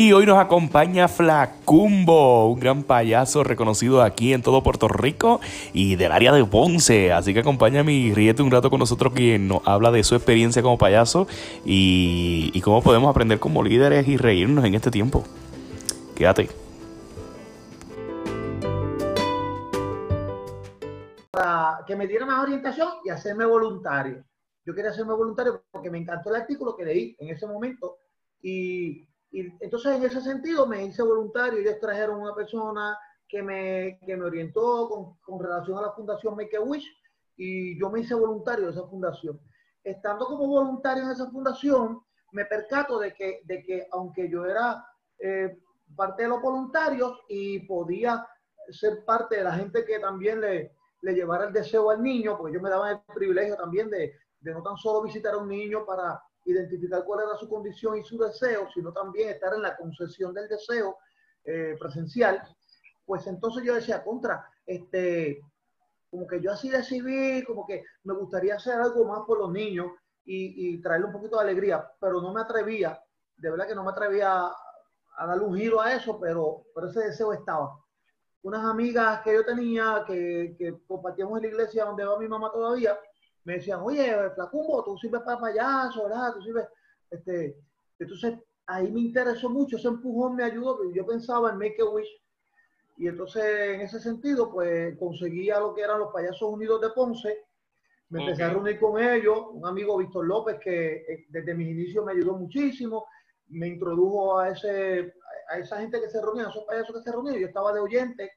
Y hoy nos acompaña Flacumbo, un gran payaso reconocido aquí en todo Puerto Rico y del área de Ponce. Así que acompáñame y ríete un rato con nosotros quien nos habla de su experiencia como payaso y, y cómo podemos aprender como líderes y reírnos en este tiempo. Quédate. Para que me diera más orientación y hacerme voluntario. Yo quería hacerme voluntario porque me encantó el artículo que leí en ese momento y y entonces en ese sentido me hice voluntario, ellos trajeron una persona que me, que me orientó con, con, relación a la fundación Make a Wish y yo me hice voluntario de esa fundación. Estando como voluntario en esa fundación, me percato de que, de que aunque yo era eh, parte de los voluntarios y podía ser parte de la gente que también le, le llevara el deseo al niño, porque yo me daba el privilegio también de, de no tan solo visitar a un niño para identificar cuál era su condición y su deseo, sino también estar en la concesión del deseo eh, presencial, pues entonces yo decía, contra, este, como que yo así decidí, como que me gustaría hacer algo más por los niños y, y traerle un poquito de alegría, pero no me atrevía, de verdad que no me atrevía a, a un giro a eso, pero, pero ese deseo estaba. Unas amigas que yo tenía, que, que compartíamos en la iglesia donde va mi mamá todavía, me decían, oye, Flacumbo, tú sirves para payaso, ¿verdad? Tú sirves, este, entonces ahí me interesó mucho, ese empujón me ayudó, yo pensaba en Make a Wish, y entonces en ese sentido, pues conseguía lo que eran los Payasos Unidos de Ponce, me okay. empecé a reunir con ellos, un amigo Víctor López que eh, desde mis inicios me ayudó muchísimo, me introdujo a, ese, a esa gente que se reunía, a esos payasos que se reunían, yo estaba de oyente,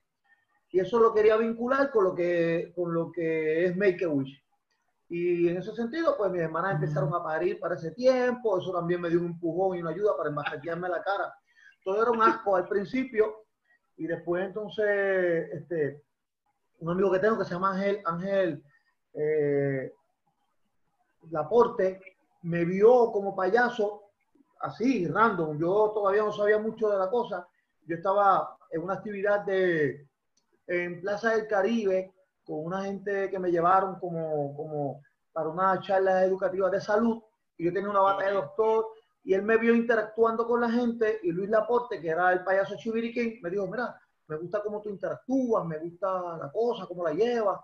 y eso lo quería vincular con lo que, con lo que es Make a Wish. Y en ese sentido, pues mis hermanas empezaron a parir para ese tiempo, eso también me dio un empujón y una ayuda para embajatearme la cara. Todo era un asco al principio y después entonces, este, un amigo que tengo que se llama Ángel, Ángel eh, Laporte, me vio como payaso, así, random. Yo todavía no sabía mucho de la cosa. Yo estaba en una actividad de, en Plaza del Caribe, con una gente que me llevaron como, como para una charla educativa de salud y yo tenía una bata de doctor y él me vio interactuando con la gente y Luis Laporte, que era el payaso Chiviriquín, me dijo, mira, me gusta cómo tú interactúas, me gusta la cosa, cómo la llevas.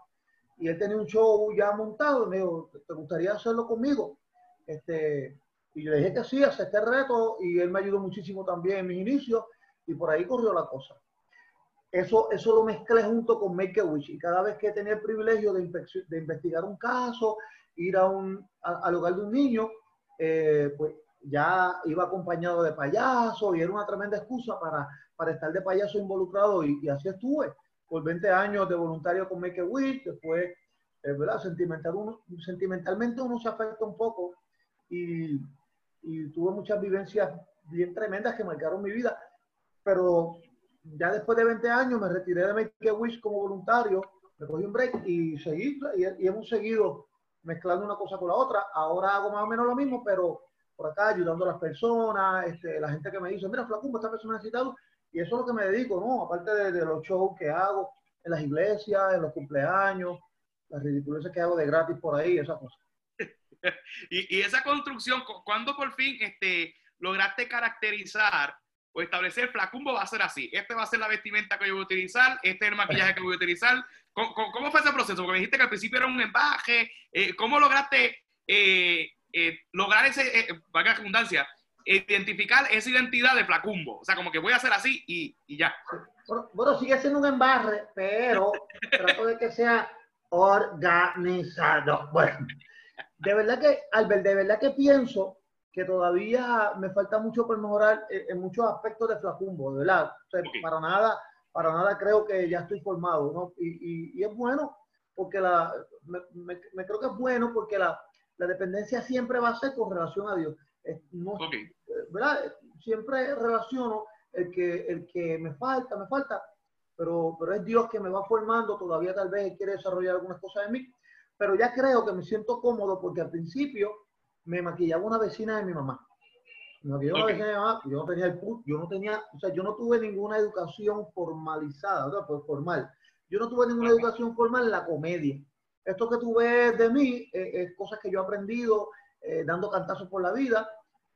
Y él tenía un show ya montado y me dijo, ¿te gustaría hacerlo conmigo? Este, y yo le dije que sí, acepté el reto y él me ayudó muchísimo también en mis inicios y por ahí corrió la cosa eso, eso lo mezclé junto con Make a Wish. Y cada vez que tenía el privilegio de, de investigar un caso, ir a un, al hogar de un niño, eh, pues ya iba acompañado de payaso y era una tremenda excusa para, para estar de payaso involucrado. Y, y así estuve por 20 años de voluntario con Make a Wish. Después, eh, ¿verdad? Sentimental uno, sentimentalmente uno se afecta un poco y, y tuve muchas vivencias bien tremendas que marcaron mi vida. Pero ya después de 20 años me retiré de Make a Wish como voluntario, me cogí un break y seguí, y, y, hemos seguido mezclando una cosa con la otra. Ahora hago más o menos lo mismo, pero por acá ayudando a las personas, este, la gente que me dice, mira, Flacumbo, esta persona necesitado, y eso es lo que me dedico, ¿no? Aparte de, de, los shows que hago en las iglesias, en los cumpleaños, las ridiculeces que hago de gratis por ahí, esas cosas. y, y, esa construcción, ¿cuándo por fin este, lograste caracterizar o establecer Flacumbo va a ser así. Este va a ser la vestimenta que voy a utilizar, este es el maquillaje que voy a utilizar. ¿Cómo, fue ese proceso? Porque me dijiste que al principio era un embaje. Eh, ¿Cómo lograste eh, eh, lograr ese, eh, valga la redundancia, identificar esa identidad de Flacumbo? O sea, como que voy a hacer así y, ya. Bueno, sigue siendo un embarre, pero trato de que sea organizado. Bueno, de verdad que, Albert, de verdad que pienso que todavía me falta mucho por mejorar en, muchos aspectos de Flacumbo, de verdad. O sea, okay. Para nada, para nada creo que ya estoy formado, ¿no? Y, y, y es bueno, porque la, me, me, me, creo que es bueno porque la, la dependencia siempre va a ser con relación a Dios. No, okay. ¿verdad? Siempre relaciono el que, el que me falta, me falta, pero, pero es Dios que me va formando, todavía tal vez quiere desarrollar algunas cosas en mí, pero ya creo que me siento cómodo porque al principio me maquillaba una vecina de mi mamá. Me maquillaba okay. una vecina de mi mamá, yo no tenía el yo no tenía, o sea, yo no tuve ninguna educación formalizada, ¿verdad? Pues formal. Yo no tuve ninguna educación formal en la comedia. Esto que tú ves de mí eh, es cosas que yo he aprendido eh, dando cantazos por la vida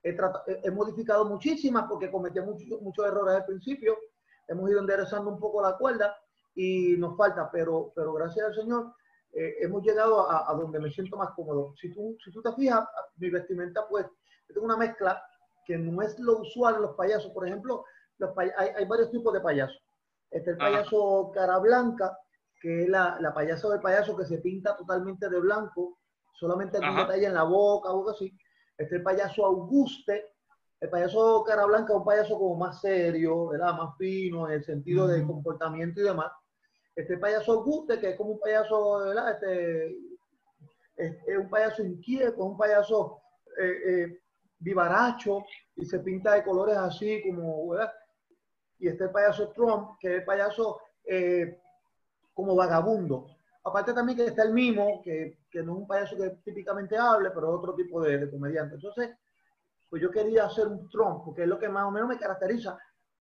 He, he modificado muchísimas porque cometí muchos, muchos errores al principio. Hemos ido enderezando un poco la cuerda y nos falta, pero, pero gracias al Señor eh, hemos llegado a, a, donde me siento más cómodo. Si tú, si tú te fijas, mi vestimenta, pues, yo tengo una mezcla que no es lo usual en los payasos. Por ejemplo, los hay, hay, varios tipos de payasos. Este el payaso cara blanca, que es la, la payasa del payaso que se pinta totalmente de blanco, solamente algún detalle en la boca, algo así. Este el payaso Auguste, el payaso cara blanca es un payaso como más serio, ¿verdad? más fino en el sentido de comportamiento y demás. Este payaso Auguste, que es como un payaso, ¿verdad? Este, es, un payaso inquieto, un payaso eh, eh, vivaracho y se pinta de colores así como, ¿verdad? Y este payaso Trump, que es el payaso eh, como vagabundo. Aparte también que está el mimo, que, que, no es un payaso que típicamente hable, pero es otro tipo de, de comediante. Entonces, pues yo quería hacer un Trump, porque es lo que más o menos me caracteriza,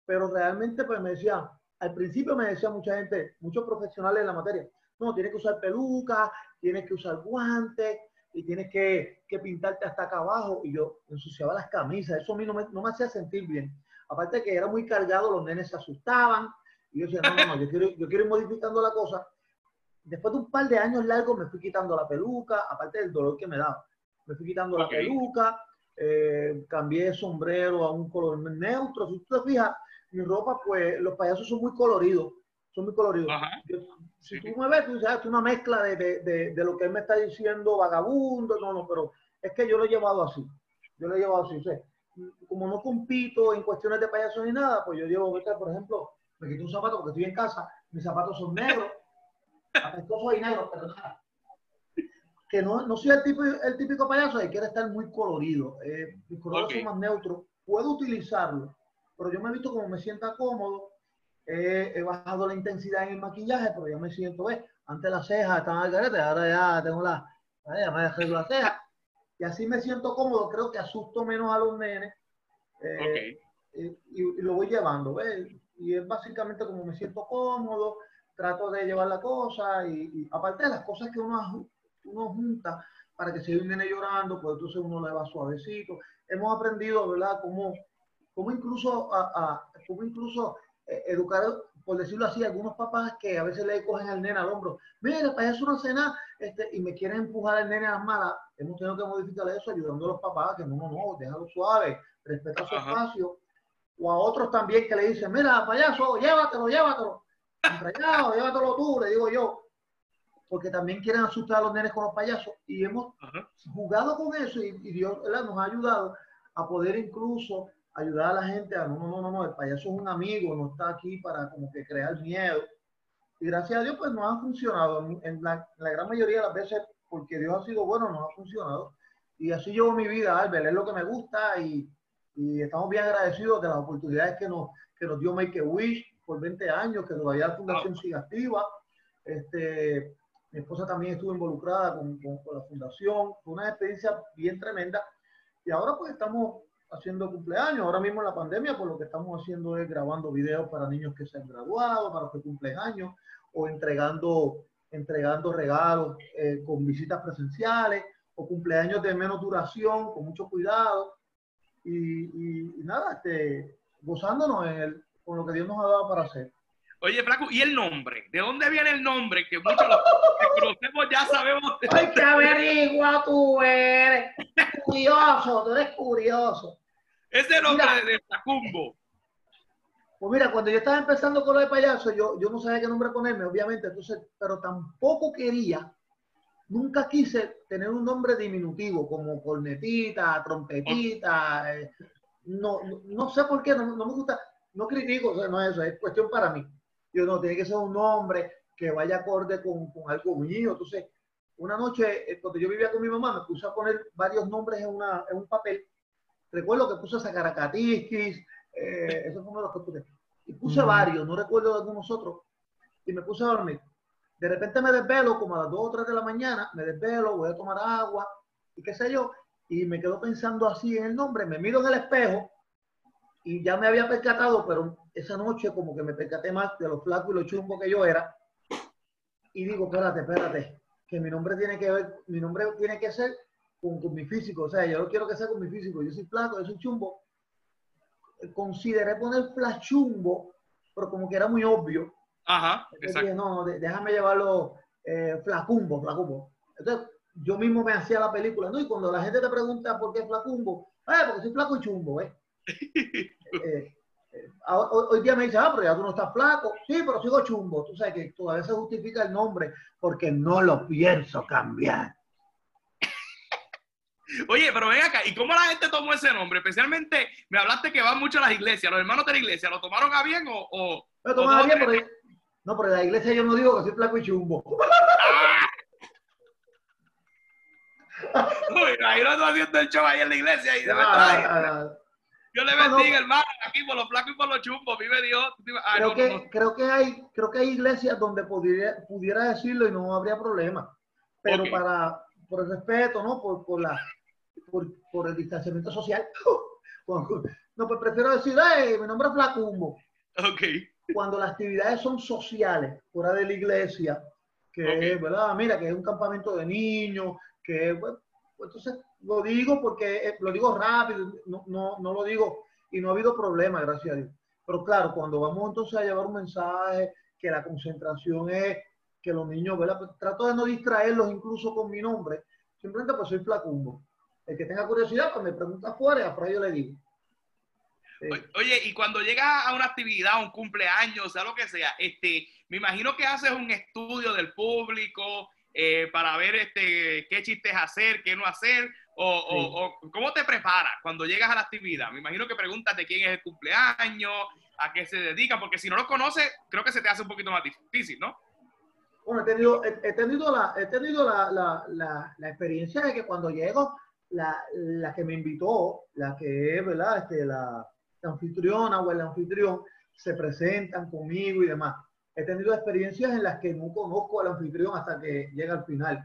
pero realmente pues me decía, al principio me decía mucha gente, muchos profesionales en la materia, no, tienes que usar peluca, tienes que usar guantes y tienes que, que pintarte hasta acá abajo. Y yo ensuciaba las camisas, eso a mí no me, no me hacía sentir bien. Aparte que era muy cargado, los nenes se asustaban. Y yo decía, no, no, no, yo quiero, yo quiero ir modificando la cosa. Después de un par de años largos me fui quitando la peluca, aparte del dolor que me daba. Me fui quitando la peluca, eh, cambié de sombrero a un color neutro. Si tú te fijas, mi ropa, pues los payasos son muy coloridos, son muy coloridos. si tú me ves, tú dices, es una mezcla de, de, de, lo que él me está diciendo, vagabundo, no, no, pero es que yo lo he llevado así, yo lo he llevado así, o como no compito en cuestiones de payasos ni nada, pues yo llevo, por ejemplo, me quito un zapato porque estoy en casa, mis zapatos son negros, apestosos y negros, pero nada. Que no, no soy el, tipo, el típico payaso que quiere estar muy colorido. Eh, mis colores son más neutros. Puedo utilizarlo, pero yo me he visto como me sienta cómodo. he bajado la intensidad en el maquillaje, pero ya me siento, ¿ves? Antes las cejas estaban al garete, ahora ya tengo la, ya me dejé la ceja. Y así me siento cómodo, creo que asusto menos a los nenes. Eh, y, lo voy llevando, ¿ves? Y es básicamente como me siento cómodo, trato de llevar la cosa y, aparte de las cosas que uno, uno junta para que se un nene llorando, pues entonces uno le va suavecito. Hemos aprendido, ¿verdad?, cómo cómo incluso, a, cómo incluso eh, educar, por decirlo así, algunos papás que a veces le cogen al nene al hombro, mira, para eso una cena, este, y me quieren empujar al nene a las malas, hemos tenido que modificar eso ayudando a los papás que no, no, no, déjalo suave, respeta su espacio, o a otros también que le dicen, mira, payaso, llévatelo, llévatelo, Entrayado, llévatelo tú, le digo yo, porque también quieren asustar a los nenes con los payasos, y hemos jugado con eso, y, y Dios nos ha ayudado a poder incluso ayudar a la gente a no, no, no, no, el payaso es un amigo, no está aquí para como que crear miedo. Y gracias a Dios, pues no ha funcionado. En la, la gran mayoría de las veces, porque Dios ha sido bueno, no ha funcionado. Y así llevo mi vida, Albert, es lo que me gusta y, y estamos bien agradecidos de las oportunidades que nos, que nos dio Make a Wish por 20 años, que todavía la fundación sigue activa. Este, mi esposa también estuvo involucrada con, con, con la fundación. Fue una experiencia bien tremenda. Y ahora pues estamos haciendo cumpleaños. Ahora mismo en la pandemia, pues lo que estamos haciendo es grabando videos para niños que se han graduado, para los que cumplen años, o entregando, entregando regalos eh, con visitas presenciales, o cumpleaños de menos duración, con mucho cuidado. Y, nada, este, gozándonos en el, con lo que Dios nos ha dado para hacer. Oye, Flaco, ¿y el nombre? ¿De dónde viene el nombre? Que muchos los que conocemos ya sabemos. ¡Ay, qué averigua tú eres! Curioso, tú eres curioso. Ese nombre de Flacumbo. Pues mira, cuando yo estaba empezando con lo de payaso, yo, yo no sabía qué nombre ponerme, obviamente, entonces, pero tampoco quería, nunca quise tener un nombre diminutivo, como cornetita, trompetita, eh, no, no, sé por qué, no, no me gusta, no critico, o sea, no es eso, es cuestión para mí. Yo no, tiene que ser un nombre que vaya acorde con, con algo mío. Entonces, una noche, eh, cuando yo vivía con mi mamá, me puse a poner varios nombres en, una, en un papel. Recuerdo que puse Sacaracatisquis, eh, eso fue uno de los que puse. Y puse varios, no recuerdo de algunos otros. Y me puse a dormir. De repente me desvelo, como a las 2 o 3 de la mañana, me desvelo, voy a tomar agua y qué sé yo. Y me quedo pensando así en el nombre. Me miro en el espejo y ya me había percatado, pero esa noche como que me percaté más de los flacos y los chungos que yo era. Y digo, espérate, espérate, que mi nombre tiene que ver, mi nombre tiene que ser con, con mi físico, o sea, yo no quiero que sea con mi físico, yo soy flaco, yo soy chumbo. Consideré poner flash chumbo, pero como que era muy obvio. Ajá, exacto. dije, no, déjame llevarlo eh, flacumbo, flacumbo. Entonces, yo mismo me hacía la película, ¿no? Y cuando la gente te pregunta por qué flacumbo, ah, porque soy flaco y chumbo, ¿eh? Eh, eh, hoy, hoy día me dicen, ah, pero ya tú no estás flaco. Sí, pero sigo chumbo. Tú sabes que todavía se justifica el nombre porque no lo pienso cambiar. Oye, pero ven acá, ¿y cómo la gente tomó ese nombre? Especialmente, me hablaste que van mucho a las iglesias, los hermanos de la iglesia, ¿lo tomaron a bien o...? o Pero o tomaba no? bien, pero no, pero en la iglesia yo no digo que soy flaco y chumbo. Uy, imagino tú haciendo el show ahí en la iglesia y de verdad, Ah, Dios le No, no. bendiga, hermano, aquí por los flacos y por los chumbos, vive Dios. Creo, no, que, creo que hay creo que hay iglesias donde pudiera, pudiera decirlo y no habría problema. Pero para por el respeto, ¿no? Por, por la por, por el distanciamiento social. No, pues prefiero decir, hey, mi nombre es Flacumbo. Ok, cuando las actividades son sociales, fuera de la iglesia, que es, ¿verdad? Mira, que es un campamento de niños, que, bueno, pues, entonces lo digo porque eh, lo digo rápido, no, no, no lo digo y no ha habido problema, gracias a Dios. Pero claro, cuando vamos entonces a llevar un mensaje, que la concentración es que los niños, ¿verdad? Pues, trato de no distraerlos incluso con mi nombre, simplemente pues soy Flacumbo. El que tenga curiosidad, pues me pregunta afuera y afuera yo le digo. Oye, y cuando llegas a una actividad, un cumpleaños, o sea, lo que sea, este, me imagino que haces un estudio del público eh, para ver este, qué chistes hacer, qué no hacer, o, o- Sí. o cómo te preparas cuando llegas a la actividad. Me imagino que preguntas de quién es el cumpleaños, a qué se dedican, porque si no lo conoces, creo que se te hace un poquito más difícil, ¿no? Bueno, he tenido, he, he tenido, la, he tenido la, la, la, la experiencia de que cuando llego, la, la que me invitó, la que es, ¿verdad? Este, la, la anfitriona o el anfitrión, se presentan conmigo y demás. He tenido experiencias en las que no conozco al anfitrión hasta que llega al final.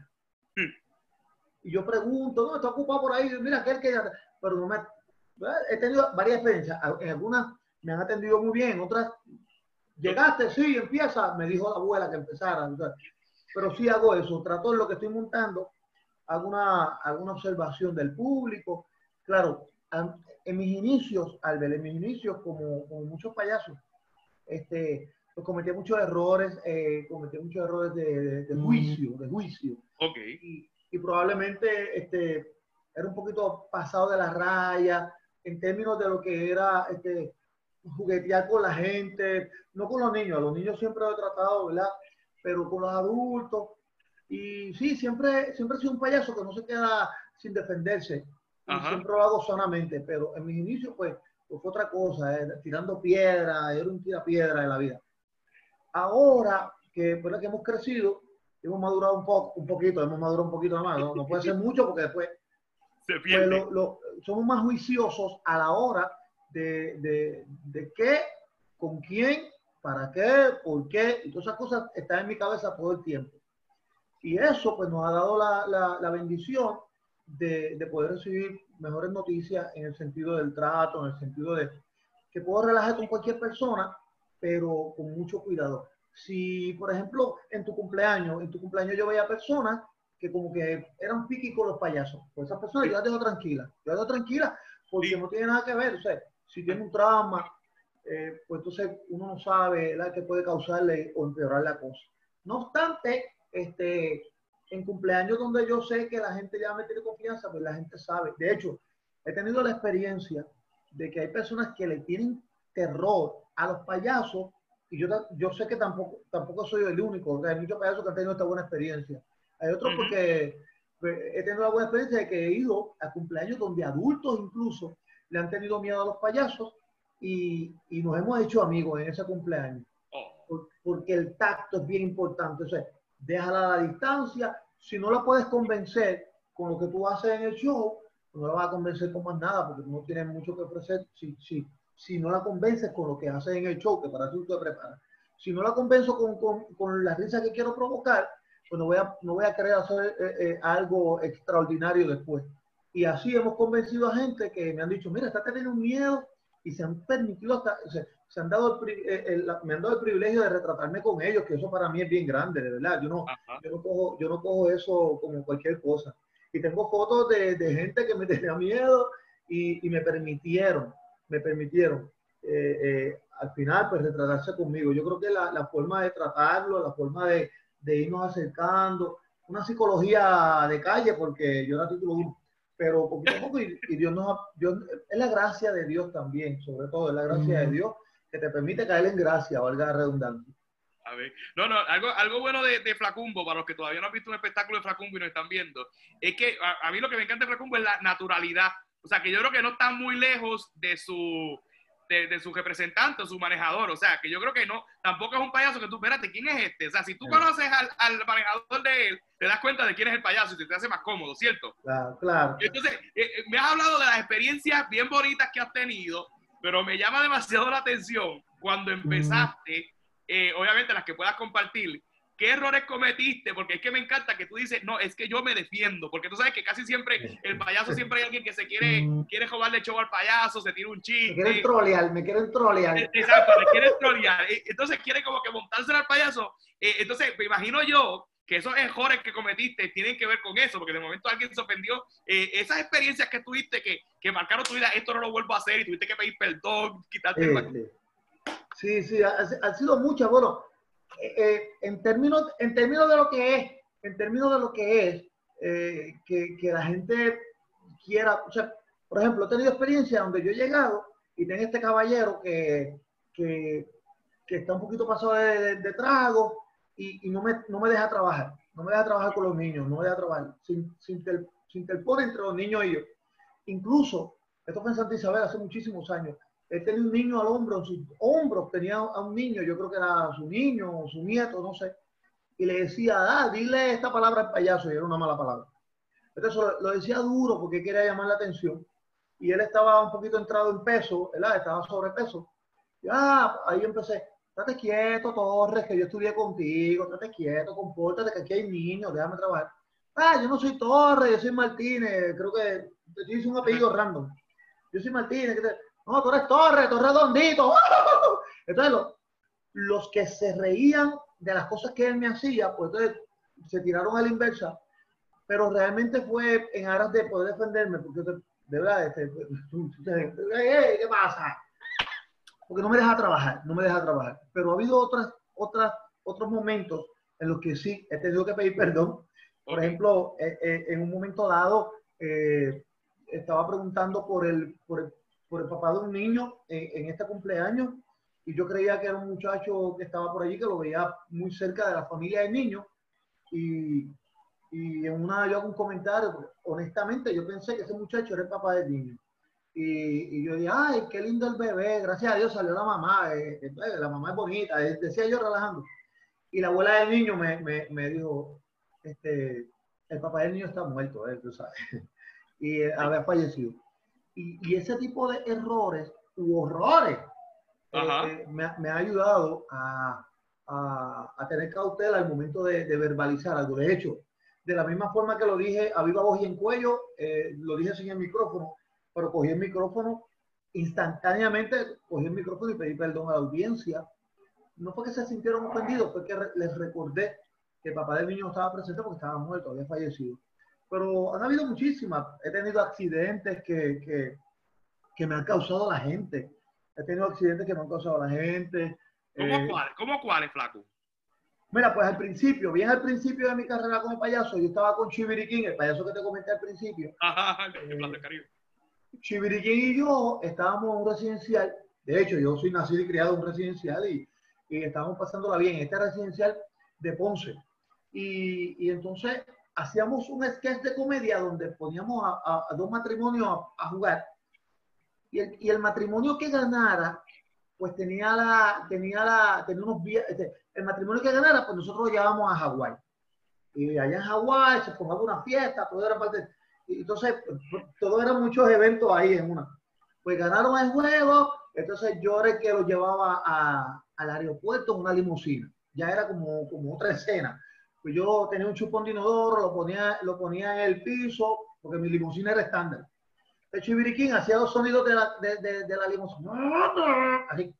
Hmm. Y yo pregunto, no, está ocupado por ahí, mira, aquel que... Pero no me... He tenido varias experiencias. En algunas me han atendido muy bien, en otras Llegaste, sí, empieza, me dijo la abuela que empezara. pero sí hago eso, trato lo que estoy montando, hago una, alguna observación del público. Claro, en mis inicios, Albert, en mis inicios, como, como muchos payasos, este, pues cometí muchos errores, eh, cometí muchos errores de, de- de juicio, de juicio Ok. y, y probablemente este, era un poquito pasado de la raya en términos de lo que era este, juguetear con la gente, no con los niños, a los niños siempre lo he tratado, ¿verdad? Pero con los adultos. Y sí, siempre, siempre he sido un payaso que no se queda sin defenderse. Ajá. siempre lo hago sanamente, pero en mis inicios, pues, pues fue otra cosa, eh, tirando piedra, era un tirapiedra de la vida. Ahora que, ¿verdad? que hemos crecido, hemos madurado un poco, un poquito, hemos madurado un poquito más, no, no puede ser mucho porque después Se pues, pierde. lo- lo- somos más juiciosos a la hora de, de, de qué, con quién, para qué, por qué, y todas esas cosas están en mi cabeza todo el tiempo. Y eso pues nos ha dado la, la, la bendición de, de poder recibir mejores noticias en el sentido del trato, en el sentido de que puedo relajar con cualquier persona, pero con mucho cuidado. Si, por ejemplo, en tu cumpleaños, en tu cumpleaños yo veía personas que como que eran piqui con los payasos, pues esas personas yo las dejo tranquilas, yo las dejo tranquilas porque Sí. no tiene nada que ver, o sea, si tiene un trauma, eh, pues entonces uno no sabe la que puede causarle o empeorar la cosa. No obstante, este, en cumpleaños donde yo sé que la gente ya me tiene confianza, pues la gente sabe. De hecho, he tenido la experiencia de que hay personas que le tienen terror a los payasos y yo, yo sé que tampoco, tampoco soy el único. o sea, hay muchos payasos que han tenido esta buena experiencia. Hay otros Ujú. porque pues, he tenido la buena experiencia de que he ido a cumpleaños donde adultos incluso le han tenido miedo a los payasos y, y nos hemos hecho amigos en ese cumpleaños Oh, por- porque el tacto es bien importante. O sea, déjala a la distancia. Si no la puedes convencer con lo que tú haces en el show, no la vas a convencer con más nada porque no tienes mucho que ofrecer. Si, si, si no la convences con lo que haces en el show, que para eso tú te preparas. Si no la convenzo con, con, con la risa que quiero provocar, pues no voy a, no voy a querer hacer eh, eh, algo extraordinario después. Y así hemos convencido a gente que me han dicho, mira, está teniendo miedo y se han permitido hasta, se han dado el, eh, el- la- me han dado el privilegio de retratarme con ellos, que eso para mí es bien grande, de verdad. Yo no, yo no cojo, yo no cojo eso como cualquier cosa. y tengo fotos de, de gente que me tenía miedo y, y me permitieron, me permitieron eh, eh, al final pues retratarse conmigo. Yo creo que la, la forma de tratarlo, la forma de, de, irnos acercando, una psicología de calle, porque yo era título uno, pero poquito a poco y, y Dios nos, Dios, es la gracia de Dios también, sobre todo, es la gracia de Dios que te permite caer en gracia, valga la redundancia. A ver. No, no, algo, algo bueno de, de, Flacumbo, para los que todavía no han visto un espectáculo de Flacumbo y nos están viendo, es que a, a, mí lo que me encanta de Flacumbo es la naturalidad. O sea, que yo creo que no está muy lejos de su, de, de, su representante o su manejador. O sea, que yo creo que no, tampoco es un payaso que tú, espérate, ¿quién es este? O sea, si tú conoces al, al manejador de él, te das cuenta de quién es el payaso y te hace más cómodo, ¿cierto? Claro, claro. Entonces, eh, me has hablado de las experiencias bien bonitas que has tenido, pero me llama demasiado la atención cuando empezaste, eh, obviamente las que puedas compartir, ¿qué errores cometiste? Porque es que me encanta que tú dices, no, es que yo me defiendo, porque tú sabes que casi siempre el payaso siempre hay alguien que se quiere, quiere robarle show al payaso, se tira un chiste. Me quieren trolear, me quieren trolear. Exacto, me quieren trolear. Entonces quiere como que montárselo al payaso. Eh, entonces, me imagino yo que esos errores que cometiste tienen que ver con eso, porque de momento alguien se ofendió. Eh, esas experiencias que tuviste que, que marcaron tu vida, esto no lo vuelvo a hacer y tuviste que pedir perdón, quitarte el... sí. Sí, sí, ha, ha sido muchas. Bueno, eh, eh, en, términos, en términos de lo que es, en términos de lo que es, eh, que, que, la gente quiera, o sea, por ejemplo, he tenido experiencia donde yo he llegado y tengo este caballero que, que, que está un poquito pasado de, de, de trago y, no, me, no me deja trabajar, no me deja trabajar con los niños, no me deja trabajar, sin interpone entre los niños y yo. Incluso, esto fue en Santa Isabel hace muchísimos años, él tenía un niño al hombro, en sus hombros tenía a un niño, yo creo que era su niño o su nieto, no sé, y le decía, ah, dile esta palabra al payaso, y era una mala palabra. Entonces lo, lo decía duro porque quería llamar la atención, y él estaba un poquito entrado en peso, ¿verdad? Estaba sobrepeso. Y ah, ahí empecé, estate quieto, Torres, que yo estudié contigo, estate quieto, compórtate, que aquí hay niños, déjame trabajar. Ah, yo no soy Torres, yo soy Martínez, creo que te hice un apellido random. Yo soy Martínez, te, no, tú eres Torre, tú eres redondito. Entonces, los, los que se reían de las cosas que él me hacía, pues entonces se tiraron a la inversa. Pero realmente fue en aras de poder defenderme, porque de verdad, este, ¿qué pasa? Porque no me deja trabajar, no me deja trabajar. Pero ha habido otras, otras, otros momentos en los que sí he tenido que pedir perdón. Por ejemplo, eh, eh, en un momento dado, eh, estaba preguntando por el, por el por el papá de un niño en, en, este cumpleaños y yo creía que era un muchacho que estaba por allí, que lo veía muy cerca de la familia del niño y, y en una yo hago un comentario, honestamente yo pensé que ese muchacho era el papá del niño. Y, y yo dije, ay, qué lindo el bebé, gracias a Dios salió la mamá, eh, eh, la mamá es bonita, eh, decía yo relajando. Y la abuela del niño me, me, me dijo, este, el papá del niño está muerto, eh, tú sabes, y había fallecido. Y, y, ese tipo de errores u horrores eh, me, me, ha ayudado a, a, a, tener cautela al momento de, de, verbalizar algo. De hecho, de la misma forma que lo dije a viva voz y en cuello, eh, lo dije sin el micrófono, pero cogí el micrófono instantáneamente, cogí el micrófono y pedí perdón a la audiencia. No fue que se sintieron ofendidos, fue que les recordé que el papá del niño estaba presente porque estaba muerto, había fallecido pero han habido muchísimas. He tenido accidentes que, que, que, me han causado la gente. He tenido accidentes que me han causado la gente. ¿Cómo eh, cuáles? ¿Cómo cuáles, flaco? Mira, pues al principio, bien al principio de mi carrera como payaso, yo estaba con Chiviriquín, el payaso que te comenté al principio. Ajá, eh, Caribe. Chiviriquín y yo estábamos en un residencial. De hecho, yo soy nacido y criado en un residencial y, y estábamos pasándola bien. Este residencial de Ponce. Y, y entonces hacíamos un sketch de comedia donde poníamos a, a, a dos matrimonios a, a jugar y el, y el, matrimonio que ganara pues tenía la tenía la tenía unos este, el matrimonio que ganara pues nosotros lo llevábamos a Hawái y allá en Hawái se formaba una fiesta todo era parte entonces todo eran muchos eventos ahí en una pues ganaron el juego entonces yo era el que lo llevaba a, al aeropuerto en una limusina ya era como, como otra escena pues yo tenía un chupón de inodoro, lo ponía, lo ponía en el piso, porque mi limusina era estándar. El chiviriquín hacía los sonidos de la, de la limusina. Así.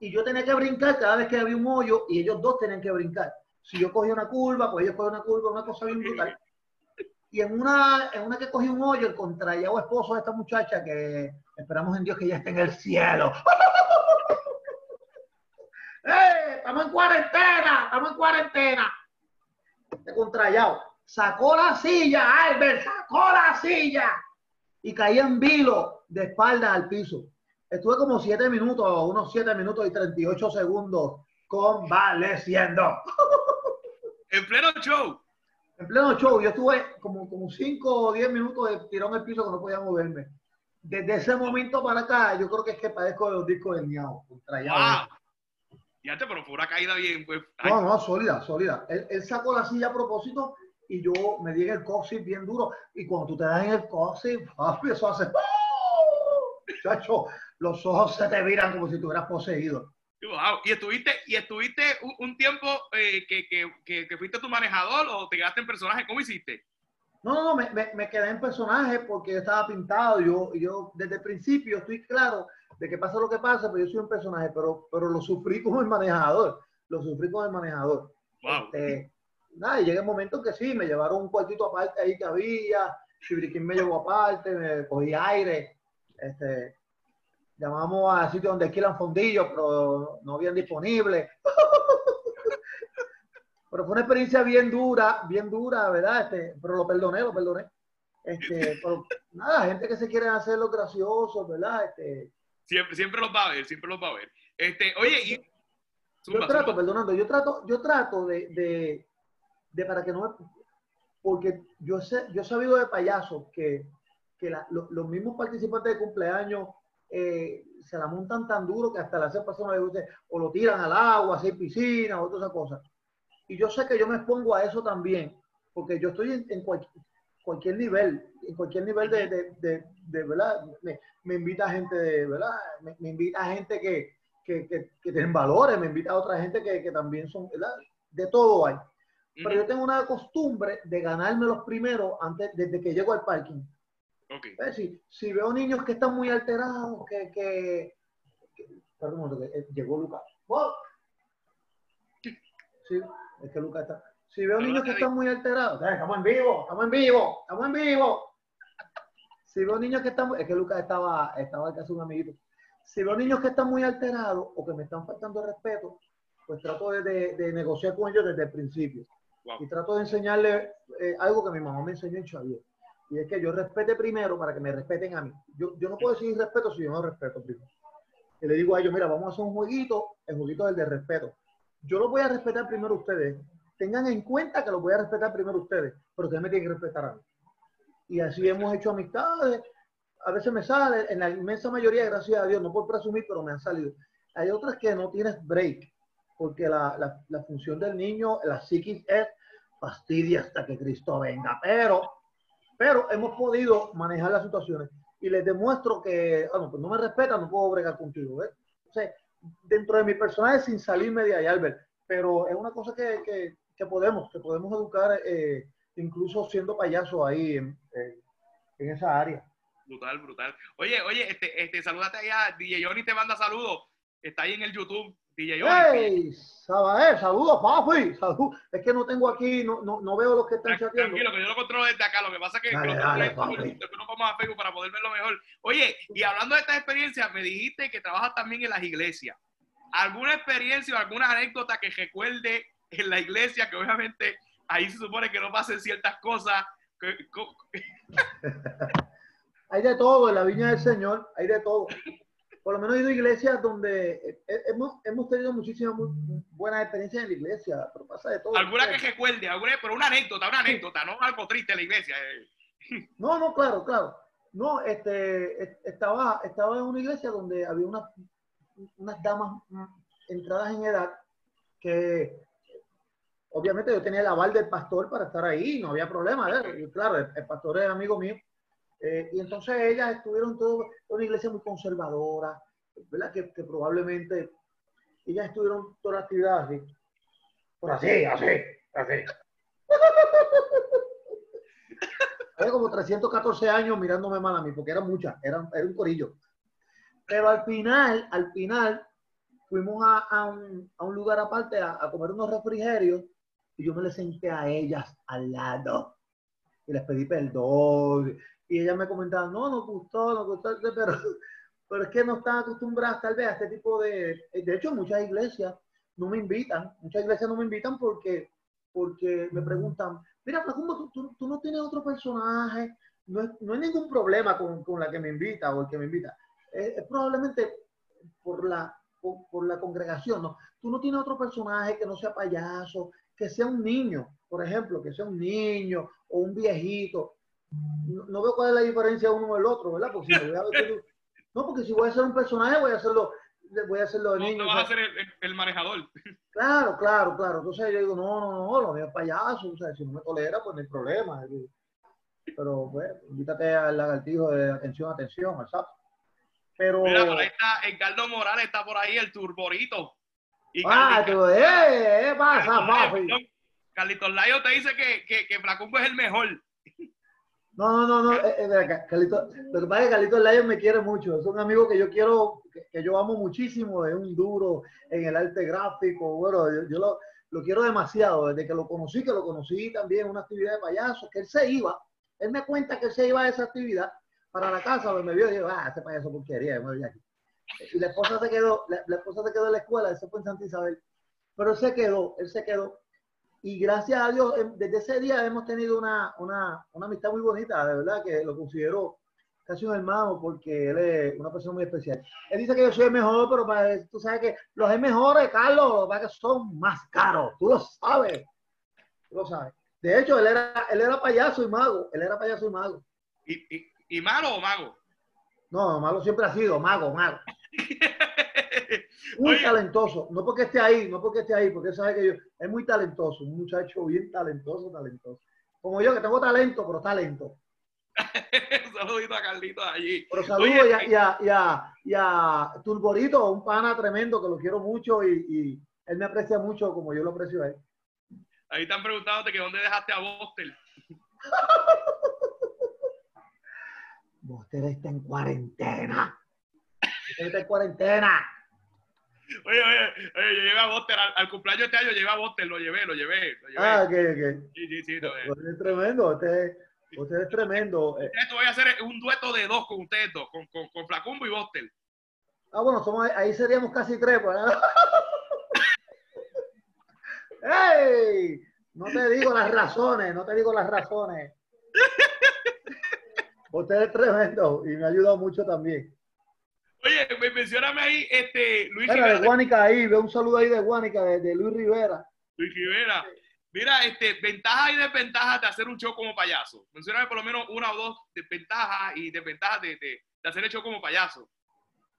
Y yo tenía que brincar cada vez que había un hoyo y ellos dos tenían que brincar. Si yo cogía una curva, pues ellos cogían una curva, una cosa bien brutal. Y en una, en una que cogí un hoyo, el contrallado esposo de esta muchacha, que esperamos en Dios que ya esté en el cielo. ¡Eh! Estamos en cuarentena, estamos en cuarentena. Este contrallado sacó la silla, Albert, sacó la silla y caí en vilo de espalda al piso. Estuve como siete minutos, unos siete minutos y 38 segundos convaleciendo. En pleno show. En pleno show, yo estuve como, como cinco o diez minutos de tirón en el piso que no podía moverme. Desde ese momento para acá, yo creo que es que padezco de los discos del miau. Wow. Ya te, pero fue una caída bien. Pues, no, no, sólida, sólida. Él, él, sacó la silla a propósito y yo me di en el coxis bien duro. Y cuando tú te das en el coxis, eso hace. Chacho, los ojos se te viran como si estuvieras poseído. Wow. ¿Y estuviste, y estuviste un, tiempo eh, que, que, que, fuiste tu manejador o te quedaste en personaje? ¿Cómo hiciste? No, no, me, me, me quedé en personaje porque yo estaba pintado. Yo, yo desde el principio estoy claro de que pasa lo que pasa, pero yo soy un personaje, pero, pero lo sufrí como el manejador. Lo sufrí como el manejador. Wow. Este, nada, y llega el momento que sí, me llevaron un cuartito aparte ahí que había, Chibriquín me llevó aparte, me cogí aire. Este, llamamos al sitio donde alquilan fondillos, pero no habían disponible. pero fue una experiencia bien dura, bien dura, ¿verdad? Este, pero lo perdoné, lo perdoné. Este, pero, nada, gente que se quiere hacer los graciosos, ¿verdad? Este, siempre, siempre los va a ver, siempre los va a ver. Este, oye, y... Yo trato, zumba. perdonando, yo trato, yo trato de, de, de para que no me, porque yo sé, yo he sabido de payasos que, que la, lo, los mismos participantes de cumpleaños eh, se la montan tan duro que hasta la hace persona le guste, o lo tiran al agua, hay piscina, o todas esas cosas. Y yo sé que yo me expongo a eso también, porque yo estoy en, en cualquier, cualquier nivel, en cualquier nivel de, de, de, de ¿verdad? Me, me, invita gente, de, ¿verdad? Me, me invita gente que, que, que, que, tienen valores, me invita a otra gente que, que también son, ¿verdad? De todo hay. Pero yo tengo una costumbre de ganarme los primeros antes, desde que llego al parking. Okay. Si veo niños que están muy alterados, que, que, que perdón, eh, llegó Lucas. ¡Oh! Sí, es que Lucas está. Si veo niños que están muy alterados, eh, estamos en vivo, estamos en vivo, estamos en vivo. Si veo niños que están, es que Lucas estaba, estaba casi un amiguito. Si veo niños que están muy alterados o que me están faltando respeto, pues trato de, de, de negociar con ellos desde el principio. Wow. Y trato de enseñarles eh, algo que mi mamá me enseñó en Xavier. Y es que yo respete primero para que me respeten a mí. Yo, yo no puedo decir respeto si yo no respeto primero. Y le digo a ellos, mira, vamos a hacer un jueguito, el jueguito del de respeto. Yo los voy a respetar primero a ustedes. Tengan en cuenta que los voy a respetar primero a ustedes, pero ustedes me tienen que respetar a mí. Y así hemos hecho amistades. A veces me sale, en la inmensa mayoría, gracias a Dios, no por presumir, pero me han salido. Hay otras que no tienes break, porque la, la, la función del niño, la psiquis es fastidia hasta que Cristo venga. Pero pero hemos podido manejar las situaciones y les demuestro que, bueno, pues no me respetan, no puedo bregar contigo. ¿ves? O sea, dentro de mi personaje sin salirme de ahí, Albert, pero es una cosa que, que, que podemos, que podemos educar eh, incluso siendo payaso ahí en, en, en, esa área. Brutal, brutal. Oye, oye, este, este, salúdate allá, DJ Johnny te manda saludos, está ahí en el YouTube. DJ. ¡Hey! Sabael, saludos, papi. Salud. Es que no tengo aquí, no, no, no veo los que están chateando. Tranquilo, que yo lo controlo desde acá. Lo que pasa es que Dale, dale, nos vamos a Facebook para poder verlo mejor. Oye, y hablando de esta experiencia, me dijiste que trabajas también en las iglesias. ¿Alguna experiencia o alguna anécdota que recuerde en la iglesia que obviamente ahí se supone que no pasen ciertas cosas? Hay de todo en la viña del Señor, hay de todo por lo menos he ido a iglesias donde hemos, hemos tenido muchísimas muy buenas experiencias en la iglesia, pero pasa de todo. ¿Alguna que recuerde? ¿Alguna, pero una anécdota, una anécdota, no algo triste en la iglesia. No, no, claro, claro. No, este, estaba, estaba en una iglesia donde había unas, unas damas entradas en edad que obviamente yo tenía el aval del pastor para estar ahí, no había problema. ¿eh? Claro, el, el pastor es amigo mío. Eh, y entonces ellas estuvieron todo, una iglesia muy conservadora, ¿verdad? Que, que probablemente ellas estuvieron toda la actividad así. Por así, así, así. Había como 314 años mirándome mal a mí, porque eran muchas, eran, era un corillo. Pero al final, al final, fuimos a, a, un, a un, lugar aparte a, a comer unos refrigerios y yo me le senté a ellas al lado y les pedí perdón. Y ellas me comentaban, no, nos gustó, nos gustó, pero, pero es que no están acostumbradas tal vez a este tipo de... De hecho, muchas iglesias no me invitan, muchas iglesias no me invitan porque, porque me preguntan, mira, ¿cómo tú, tú, tú no tienes otro personaje? No, es, no hay ningún problema con, con, la que me invita o el que me invita. Es, es probablemente por la, por, por, la congregación, ¿no? Tú no tienes otro personaje que no sea payaso, que sea un niño, por ejemplo, que sea un niño o un viejito. No, no veo cuál es la diferencia uno del otro, ¿verdad? Porque si voy a ver, no, porque si voy a hacer un personaje, voy a hacerlo voy a hacerlo de niño. No vas a ser el, el, el, manejador. Claro, claro, claro. Entonces yo digo, no, no, no, lo mío es payaso. O sea, si no me tolera, pues no hay problema. Pero, pues, invítate al lagartijo de atención, atención, al sapo. Pero... Mira, por ahí está Edgardo Morales, está por ahí el turborito. Y ah, tú, eh, eh, pasa. Carlitos Layo te dice que, que, que Flacumbo es el mejor. No, no, no, no. Eh, eh, Carlito, lo que pasa es que Carlitos Layo me quiere mucho. Es un amigo que yo quiero, que, yo amo muchísimo. Es un duro en el arte gráfico. Bueno, yo, yo lo, lo, quiero demasiado. Desde que lo conocí, que lo conocí también una actividad de payaso, que él se iba. Él me cuenta que él se iba a esa actividad para la casa, me vio y dijo, ah, ese payaso porquería, me voy aquí. Y la esposa se quedó, la, la, esposa se quedó en la escuela, eso fue en Santa Isabel. Pero él se quedó, él se quedó. Y gracias a Dios, desde ese día hemos tenido una, una, una amistad muy bonita, de verdad, que lo considero casi un hermano porque él es una persona muy especial. Él dice que yo soy el mejor, pero para, tú sabes que los mejores, Carlos, para que son más caros. Tú lo sabes. Tú lo sabes. De hecho, él era, él era payaso y mago. Él era payaso y mago. ¿Y, y, y malo o mago? No, malo siempre ha sido, mago, mago. muy Oye. talentoso. No porque esté ahí, no porque esté ahí, porque sabe que yo es muy talentoso, un muchacho bien talentoso, talentoso. Como yo, que tengo talento, pero talento. Saludito a Carlito allí. Pero saludo Oye, y, a, y, a, y, a, y, a, Turborito, un pana tremendo que lo quiero mucho y, y, él me aprecia mucho como yo lo aprecio a él. Ahí están preguntándote que dónde dejaste a Bostel. Bostel está en cuarentena. Está en cuarentena. Oye, oye, oye, yo llevé a Boster al, al, cumpleaños este año, llevé a Boster, lo llevé, lo llevé, lo llevé. Ah, ok, ok. Sí, sí, sí. Usted es tremendo, usted, usted es tremendo. Esto voy a hacer un dueto de dos con ustedes dos, con, con, con Flacumbo y Boster. Ah, bueno, somos, ahí seríamos casi tres, pues. ¡Ey! No te digo las razones, no te digo las razones. Usted es tremendo y me ha ayudado mucho también. Oye, mencioname ahí, este, Luis Mira, Rivera. de Guánica ahí, ve un saludo ahí de Guánica, de, de, Luis Rivera. Luis Rivera. Mira, este, ventajas y desventajas de hacer un show como payaso. Mencioname por lo menos una o dos desventajas y desventajas de, de, de hacer el show como payaso.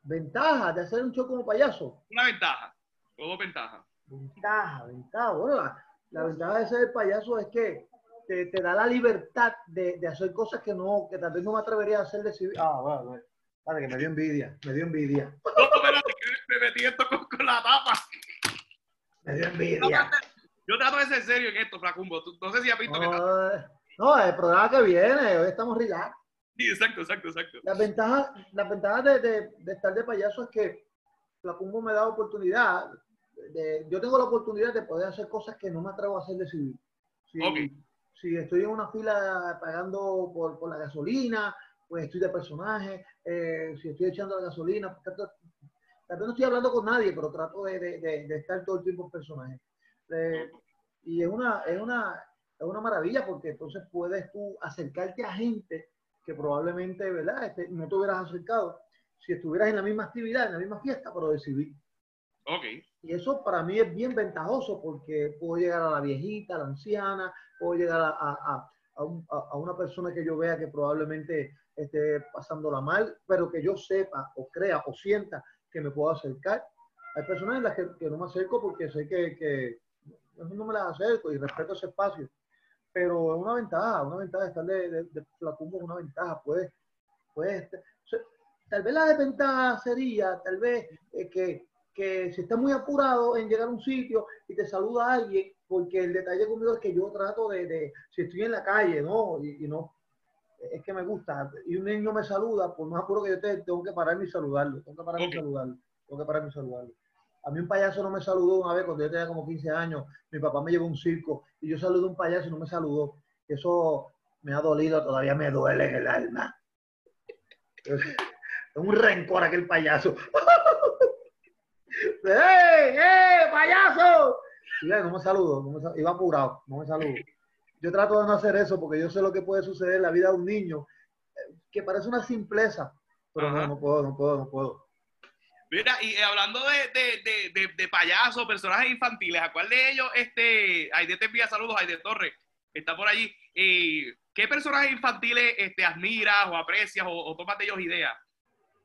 ¿Ventajas de hacer un show como payaso? Una ventaja, o dos ventajas. Ventaja, ventaja. Bueno, la, la ventaja de ser payaso es que te, te da la libertad de, de, hacer cosas que no, que tal vez no me atrevería a hacer de civil. Ah, bueno, bueno. Que me dio envidia, me dio envidia. No, que me metí esto con, con, la tapa. Me dio envidia. Yo trato de ser serio en esto, Flacumbo. No sé si has visto no, que está... No, el programa que viene, hoy estamos relax. Sí, exacto, exacto, exacto. La ventaja, la ventaja de, de, de, estar de payaso es que Flacumbo me da oportunidad. De, yo tengo la oportunidad de poder hacer cosas que no me atrevo a hacer de civil. Si, okay. si estoy en una fila pagando por, por la gasolina, pues estoy de personaje, eh, si estoy echando la gasolina, trato, tal vez no estoy hablando con nadie, pero trato de, de, de, de estar todo el tiempo en personaje. Eh, y es una, es, una, es una maravilla porque entonces puedes tú acercarte a gente que probablemente, ¿verdad? Este, no te hubieras acercado si estuvieras en la misma actividad, en la misma fiesta, pero de civil. Okay. Y eso para mí es bien ventajoso porque puedo llegar a la viejita, a la anciana, puedo llegar a, a, a, a una persona que yo vea que probablemente esté pasándola mal, pero que yo sepa o crea o sienta que me puedo acercar. Hay personas en las que, no me acerco porque sé que, que, no me las acerco y respeto ese espacio. Pero es una ventaja, una ventaja estar de, de, de Flacumbo es una ventaja. Puedes, puedes, tal vez la desventaja sería, tal vez, eh, que, que si estás muy apurado en llegar a un sitio y te saluda alguien, porque el detalle conmigo es que yo trato de, de si estoy en la calle, ¿no? Y, y no, es que me gusta, y un niño me saluda, por más apuro que yo tengo que pararme y saludarlo, tengo que pararme okay. y saludarlo, tengo que pararme y saludarlo. A mí un payaso no me saludó una vez cuando yo tenía como 15 años, mi papá me llevó a un circo y yo saludé a un payaso y no me saludó. Eso me ha dolido, todavía me duele en el alma. Es un rencor aquel payaso. ¡Ey, ey, payaso! No me saludo, no me saludo, iba apurado, no me saludo. Yo trato de no hacer eso porque yo sé lo que puede suceder en la vida de un niño, eh, que parece una simpleza, pero no, no puedo, no puedo, no puedo. Mira, y hablando de, de, de, de, payasos, personajes infantiles, ¿a cuál de ellos, este, Aide te envía saludos, Aide Torres, está por allí, eh, ¿qué personajes infantiles este, admiras o aprecias o, o tomas de ellos ideas?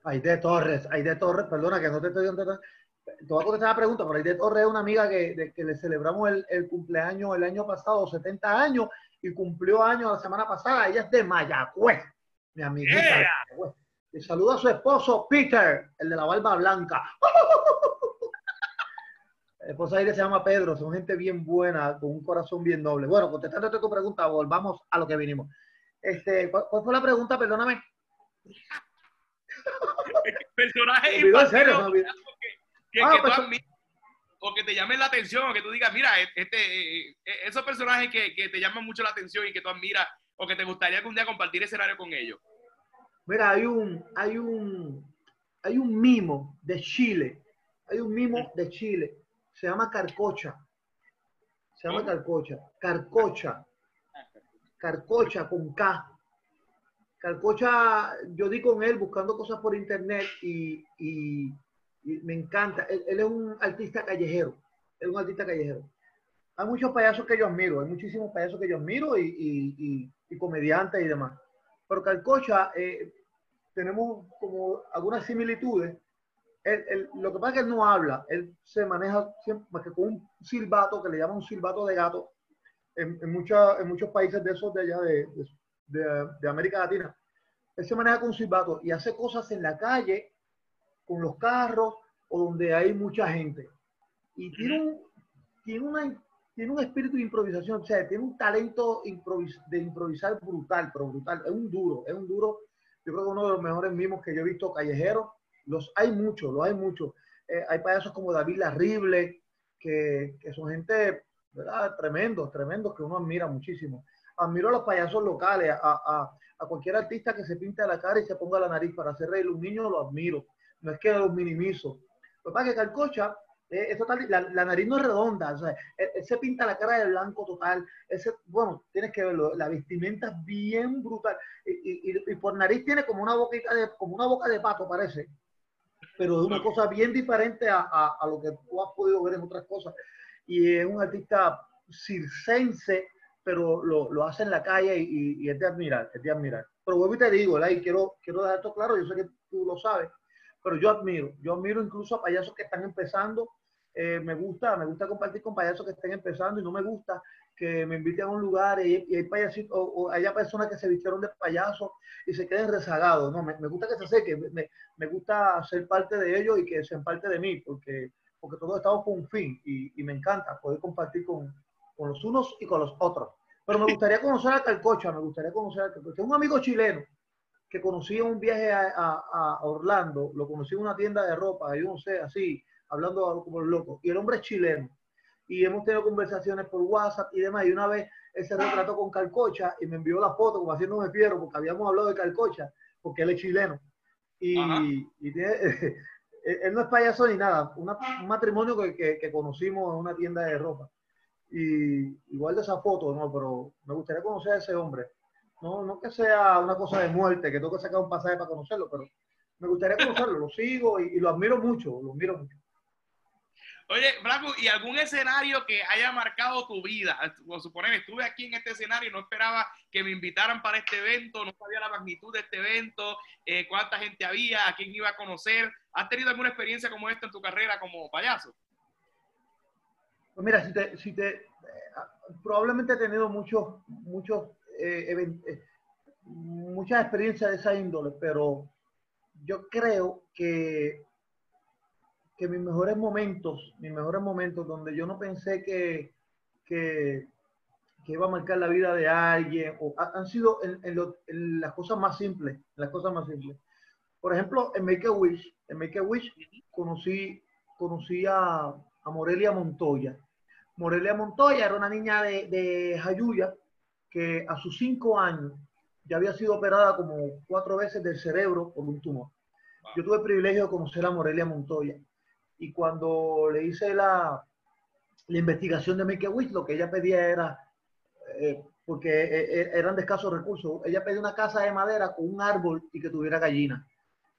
Aide Torres, Aide Torres, perdona que no te estoy dando te voy a contestar la pregunta, pero Aide Torres es una amiga que, de, que le celebramos el, el, cumpleaños el año pasado, 70 años, y cumplió años la semana pasada. Ella es de Mayagüez, mi amiguita. Yeah. Y saluda a su esposo Peter, el de la barba blanca. La esposa Aire se llama Pedro, son gente bien buena, con un corazón bien noble. Bueno, contestando tu pregunta, volvamos a lo que vinimos. Este, ¿cuál, cuál fue la pregunta? Perdóname. Personaje que, ah, que pues, admires, o que te llamen la atención, o que tú digas, mira, este, esos personajes que, que, te llaman mucho la atención y que tú admiras, o que te gustaría algún día compartir escenario con ellos. Mira, hay un, hay un, hay un mimo de Chile, hay un mimo de Chile, se llama Carcocha, se llama Carcocha, Carcocha, Carcocha con K. Carcocha, yo di con él buscando cosas por internet y, y me encanta. Él, él, es un artista callejero. Él es un artista callejero. Hay muchos payasos que yo admiro, hay muchísimos payasos que yo admiro y, y, y, y comediantes y demás. Pero Calcocha, eh, tenemos como algunas similitudes. Él, él, lo que pasa es que él no habla, él se maneja siempre, más que con un silbato, que le llaman un silbato de gato, en, en, mucha, en muchos países de esos de allá de, de, de América Latina. Él se maneja con un silbato y hace cosas en la calle con los carros o donde hay mucha gente. Y tiene un, tiene una, tiene un espíritu de improvisación, o sea, tiene un talento improvis de improvisar brutal, pero brutal. Es un duro, es un duro. Yo creo que uno de los mejores mimos que yo he visto callejeros. Los hay muchos, los hay muchos. Eh, hay payasos como David Larrible, que, que son gente, ¿verdad? Tremendos, tremendos, que uno admira muchísimo. Admiro a los payasos locales, a, a, a cualquier artista que se pinte la cara y se ponga la nariz para hacer reír un niño, lo admiro no es que los minimizo. Lo que pasa es que Calcocha, eh, es total, la, la, nariz no es redonda, o sea, él, él, se pinta la cara de blanco total, ese, bueno, tienes que verlo, la vestimenta es bien brutal, y, y, y, por nariz tiene como una boquita de, como una boca de pato parece, pero de una cosa bien diferente a, a, a lo que tú has podido ver en otras cosas, y es un artista circense, pero lo, lo hace en la calle y, y, es de admirar, es de admirar. Pero vuelvo y te digo, y quiero, quiero dejar esto claro, yo sé que tú lo sabes, pero yo admiro, yo admiro incluso a payasos que están empezando. Eh, me gusta, me gusta compartir con payasos que estén empezando y no me gusta que me inviten a un lugar y, y hay payasitos o, o, haya personas que se vistieron de payaso y se queden rezagados. No, me, me gusta que se acerquen, me, me, gusta ser parte de ellos y que sean parte de mí, porque, porque todos estamos con un fin y, y me encanta poder compartir con, con, los unos y con los otros. Pero me gustaría conocer a Calcocha, me gustaría conocer a Calcocha, un amigo chileno que conocí en un viaje a, a, a, Orlando, lo conocí en una tienda de ropa, yo no sé, así, hablando como el loco, y el hombre es chileno. Y hemos tenido conversaciones por WhatsApp y demás, y una vez él se retrató con Calcocha y me envió la foto como haciéndome fiero, porque habíamos hablado de Calcocha, porque él es chileno. Y, y tiene, él no es payaso ni nada, una, un matrimonio que, que, que, conocimos en una tienda de ropa. Y igual de esa foto, ¿no? Pero me gustaría conocer a ese hombre no, no que sea una cosa de muerte, que tengo que sacar un pasaje para conocerlo, pero me gustaría conocerlo, lo sigo y, y lo admiro mucho, lo admiro mucho. Oye, Blanco, ¿y algún escenario que haya marcado tu vida? Por suponer, estuve aquí en este escenario y no esperaba que me invitaran para este evento, no sabía la magnitud de este evento, eh, cuánta gente había, a quién iba a conocer. ¿Has tenido alguna experiencia como esta en tu carrera como payaso? Pues mira, si te, si te eh, probablemente he tenido muchos, muchos eh, eh, muchas experiencias de esa índole, pero yo creo que, que mis mejores momentos, mis mejores momentos donde yo no pensé que, que, que iba a marcar la vida de alguien, o, han sido en, en, lo, en, las cosas más simples, las cosas más simples. Por ejemplo, en Make a Wish, en Make a Wish conocí, conocí a, a Morelia Montoya. Morelia Montoya era una niña de, de Jayuya, que a sus cinco años ya había sido operada como cuatro veces del cerebro por un tumor. Yo tuve el privilegio de conocer a Morelia Montoya y cuando le hice la, la investigación de Make a Wish, lo que ella pedía era, eh, porque eh, eh, eran de escasos recursos, ella pedía una casa de madera con un árbol y que tuviera gallina.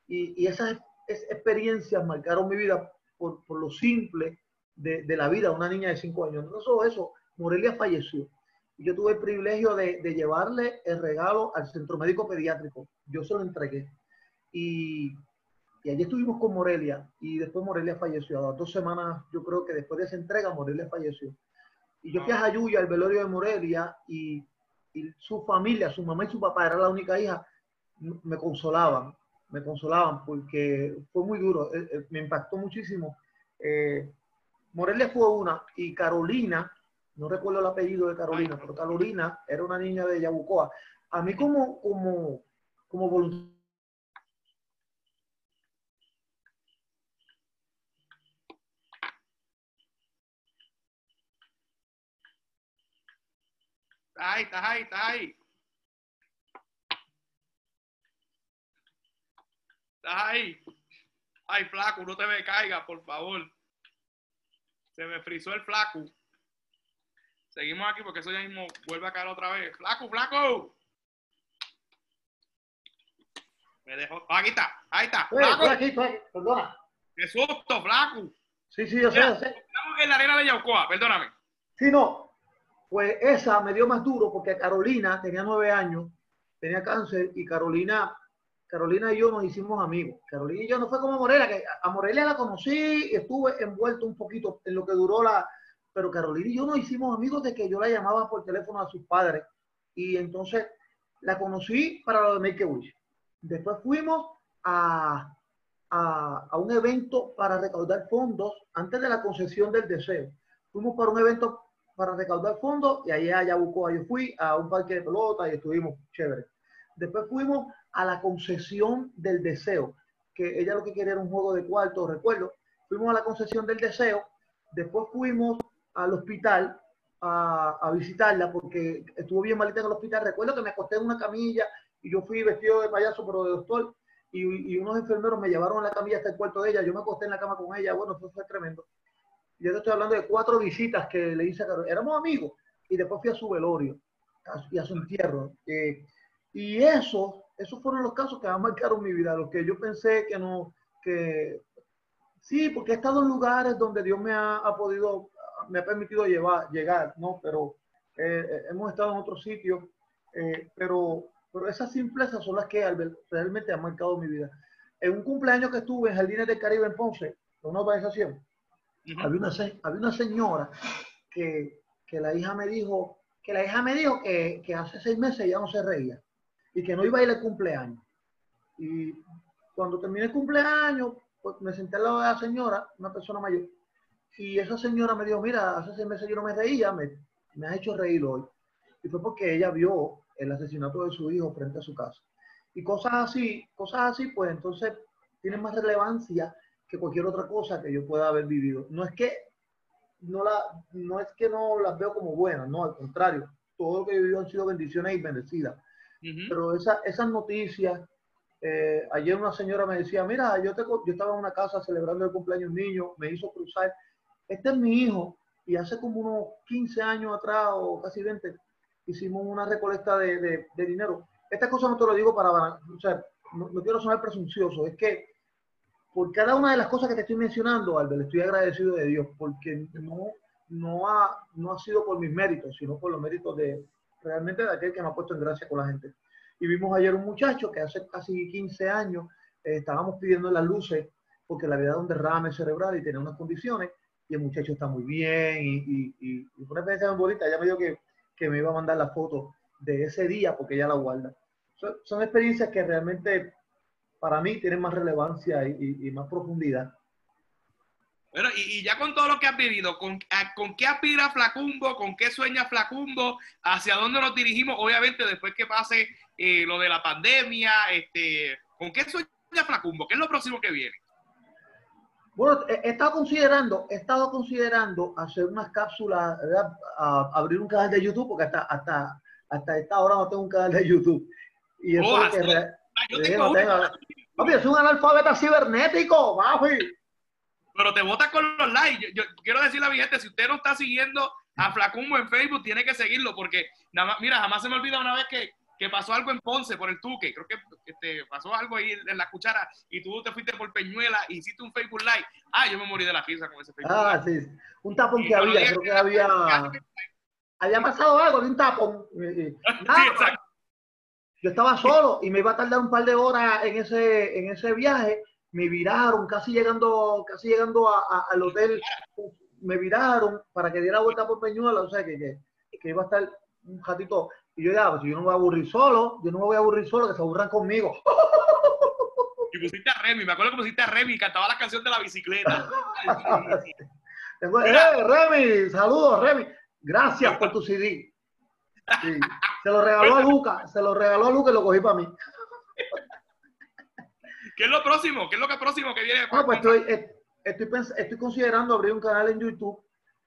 Y, y esas, experiencias marcaron mi vida por, por lo simple de, de, la vida de una niña de cinco años. No solo eso, Morelia falleció. Yo tuve el privilegio de, de llevarle el regalo al centro médico pediátrico. Yo se lo entregué. Y y allí estuvimos con Morelia y después Morelia falleció. A las dos semanas, yo creo que después de esa entrega, Morelia falleció. Y yo fui a Jayuya, al velorio de Morelia, y, y, su familia, su mamá y su papá, era la única hija, me consolaban, me consolaban porque fue muy duro, eh, eh, me impactó muchísimo. Eh, Morelia fue una, y Carolina, no recuerdo el apellido de Carolina, pero Carolina era una niña de Yabucoa. A mí como, como, como voluntario, ahí, estás ahí, ahí. Ahí. Ay, flaco, no te me caiga, por favor. Se me frizó el flaco. Seguimos aquí porque eso ya mismo vuelve a caer otra vez. Flaco, flaco. Me dejó. Ah, aquí está, ahí está. Flaco. Aquí, estoy. Perdona. Qué susto, flaco. Sí, sí, yo sé, yo sé. Estamos en la arena de Yaucoa, perdóname. Sí, no, pues esa me dio más duro porque Carolina tenía nueve años, tenía cáncer y Carolina, Carolina y yo nos hicimos amigos. Carolina y yo no fue como Morelia, que a Morelia la conocí y estuve envuelto un poquito en lo que duró la, pero Carolina y yo nos hicimos amigos de que yo la llamaba por teléfono a sus padres y entonces la conocí para lo de Make a Wish. Después fuimos a, a, a un evento para recaudar fondos antes de la concesión del deseo. Fuimos para un evento para recaudar fondos y allá allá buscó, yo fui a un parque de pelota y estuvimos chévere. Después fuimos a la concesión del deseo, que ella lo que quería era un juego de cuarto, recuerdo. Fuimos a la concesión del deseo, después fuimos al hospital a, a visitarla porque estuvo bien malita en el hospital. Recuerdo que me acosté en una camilla y yo fui vestido de payaso, pero de doctor, y, y unos enfermeros me llevaron a la camilla hasta el cuarto de ella. Yo me acosté en la cama con ella. Bueno, eso fue tremendo. Yo te estoy hablando de cuatro visitas que le hice a Carolina. Éramos amigos. Y después fui a su velorio y a su entierro. Eh, y eso, esos fueron los casos que han marcado mi vida, los que yo pensé que no, que sí, porque he estado en lugares donde Dios me ha, ha podido, me ha permitido llevar, llegar, ¿no? Pero eh, hemos estado en otros sitios, eh, pero, pero esas simplezas son las que realmente han marcado mi vida. En un cumpleaños que estuve en Jardines del Caribe en Ponce, una organización, había, una, había una señora que, que, la hija me dijo, que la hija me dijo que, que, hace seis meses ya no se reía y que no iba a ir al cumpleaños. Y cuando terminé el cumpleaños, pues me senté al lado de la señora, una persona mayor, y esa señora me dijo, mira, hace seis meses yo no me reía, me, me has hecho reír hoy. Y fue porque ella vio el asesinato de su hijo frente a su casa. Y cosas así, cosas así, pues entonces tienen más relevancia que cualquier otra cosa que yo pueda haber vivido. No es que no, la, no, es que no las veo como buenas, no, al contrario, todo lo que he vivido han sido bendiciones y bendecidas. Pero esa, esas noticias, eh, ayer una señora me decía, mira, yo, te, yo estaba en una casa celebrando el cumpleaños niño, me hizo cruzar, este es mi hijo, y hace como unos 15 años atrás o casi 20, hicimos una recolecta de, de, dinero. Esta cosa no te lo digo para, o sea, no, no quiero sonar presuncioso, es que por cada una de las cosas que te estoy mencionando, Albert, estoy agradecido de Dios, porque no, no, ha, no ha sido por mis méritos, sino por los méritos de realmente de aquel que me ha puesto en gracia con la gente. Y vimos ayer un muchacho que hace casi 15 años eh, estábamos pidiendo las luces porque le había dado un derrame cerebral y tenía unas condiciones, y el muchacho está muy bien, y, y, y, y una experiencia muy bonita. Ella me dijo que, me iba a mandar la foto de ese día porque ella la guarda. Son, experiencias que realmente para mí tienen más relevancia y, más profundidad. Bueno, y, ya con todo lo que has vivido, ¿con, ¿con qué aspira Flacumbo? ¿Con qué sueña Flacumbo? ¿Hacia dónde nos dirigimos? Obviamente, después que pase eh, lo de la pandemia, este, ¿con qué sueña Flacumbo? ¿Qué es lo próximo que viene? Bueno, he estado considerando, he estado considerando hacer unas cápsulas, abrir un canal de YouTube, porque hasta, hasta, hasta esta hora no tengo un canal de YouTube. Y eso Oh, es que así- re- Ah, yo tengo no una, tengo. Papi, es un analfabeta cibernético, papi. pero te botas con los likes. Yo, yo quiero decirle a mi gente, si usted no está siguiendo a Flacumbo en Facebook, tiene que seguirlo, porque nada más, mira, jamás se me olvida una vez que, que pasó algo en Ponce por el Tuque. Creo que este, pasó algo ahí en la cuchara y tú te fuiste por Peñuela y hiciste un Facebook Live. Ah, yo me morí de la risa con ese Facebook Ah, Live. sí. Un tapón Y que había, creo que había. Había pasado algo, había un tapón. Sí, nada, exacto. yo estaba solo y me iba a tardar un par de horas en ese, en ese viaje. Me viraron, casi llegando, casi llegando a- a- al hotel. Me viraron para que diera vuelta por Peñuela, o sea que, que, que iba a estar un ratito. Y yo ya, pues yo no me voy a aburrir solo, yo no me voy a aburrir solo, que se aburran conmigo. Y pusiste a Remy, me acuerdo que pusiste a Remy cantaba la canción de la bicicleta. Mira. ¡Eh, Remy! Saludos, Remy. Gracias por tu CD. Sí. Se lo regaló a Luca, se lo regaló a Luca y lo cogí para mí. ¿Qué es lo próximo? ¿Qué es lo que próximo que viene? Bueno, pues estoy, estoy, estoy considerando abrir un canal en YouTube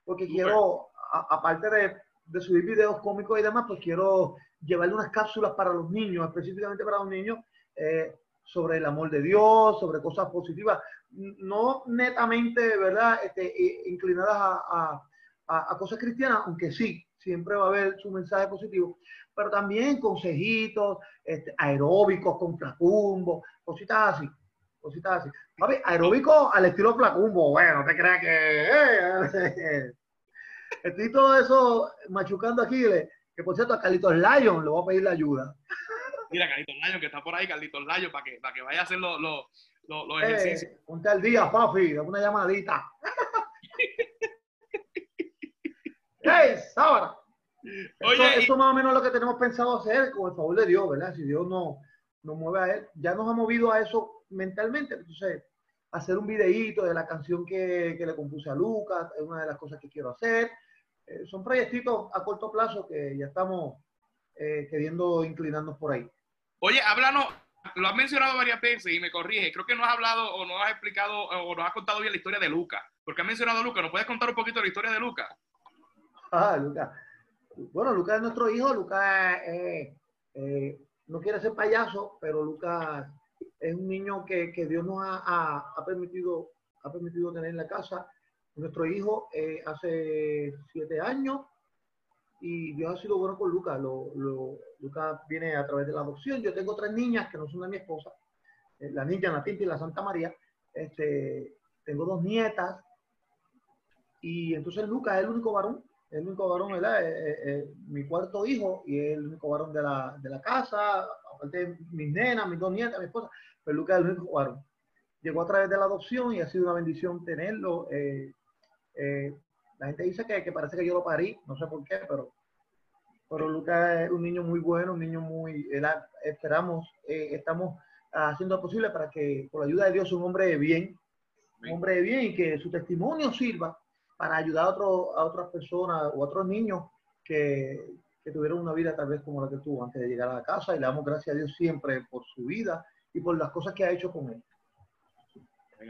porque quiero, a- aparte de, de subir videos cómicos y demás, pues quiero llevarle unas cápsulas para los niños, específicamente para los niños, eh, sobre el amor de Dios, sobre cosas positivas, no netamente, ¿verdad?, este, eh, inclinadas a, a- cosas cristianas, aunque sí, siempre va a haber su mensaje positivo, pero también consejitos, este, aeróbicos con flacumbo, cositas así, cositas así. Aeróbico al estilo flacumbo, bueno, no te creas que... estoy todo eso machucando aquí, que por cierto a Carlitos Lion le voy a pedir la ayuda. Mira, Carlitos Layo, que está por ahí, Carlitos Layo, para que, para que vaya a hacer los, los Eh, ejercicios. ponte al día, papi, dame una llamadita. ¡Hey, Sábara! Oye, eso, y- eso más o menos es lo que tenemos pensado hacer, con el favor de Dios, ¿verdad? Si Dios no nos mueve a él, ya nos ha movido a eso mentalmente. Entonces, hacer un videíto de la canción que, que le compuse a Lucas, es una de las cosas que quiero hacer. Eh, son proyectitos a corto plazo que ya estamos eh, queriendo inclinarnos por ahí. Oye, háblanos, lo has mencionado varias veces y me corrige. Creo que no has hablado o no has explicado o no has contado bien la historia de Luca. Porque has mencionado a Luca. ¿Nos puedes contar un poquito la historia de Luca? Ah, Lucas. Bueno, Lucas es nuestro hijo. Lucas eh, no quiere ser payaso, pero Lucas es un niño que, que Dios nos ha, ha- ha permitido, ha permitido tener en la casa. Nuestro hijo eh, hace siete años y Dios ha sido bueno con Lucas. Lo, Lucas viene a través de la adopción. Yo tengo tres niñas que no son de mi esposa, eh, la niña, la Tinta y la Santa María. Este, tengo dos nietas y entonces Lucas es el único varón es el único varón. Eh, mi cuarto hijo y es el único varón de la, de la casa, aparte de mis nenas, mis dos nietas, mi esposa, pero Lucas es el único varón. Llegó a través de la adopción y ha sido una bendición tenerlo. Eh, la gente dice que, parece que yo lo parí, no sé por qué, pero, pero Lucas es un niño muy bueno, un niño muy, ha- esperamos, eh, estamos haciendo lo posible para que, por la ayuda de Dios, un hombre de bien, un hombre de bien y que su testimonio sirva para ayudar a, otro- a otras personas o a otros niños que, que tuvieron una vida tal vez como la que tuvo antes de llegar a la casa y le damos gracias a Dios siempre por su vida y por las cosas que ha hecho con él.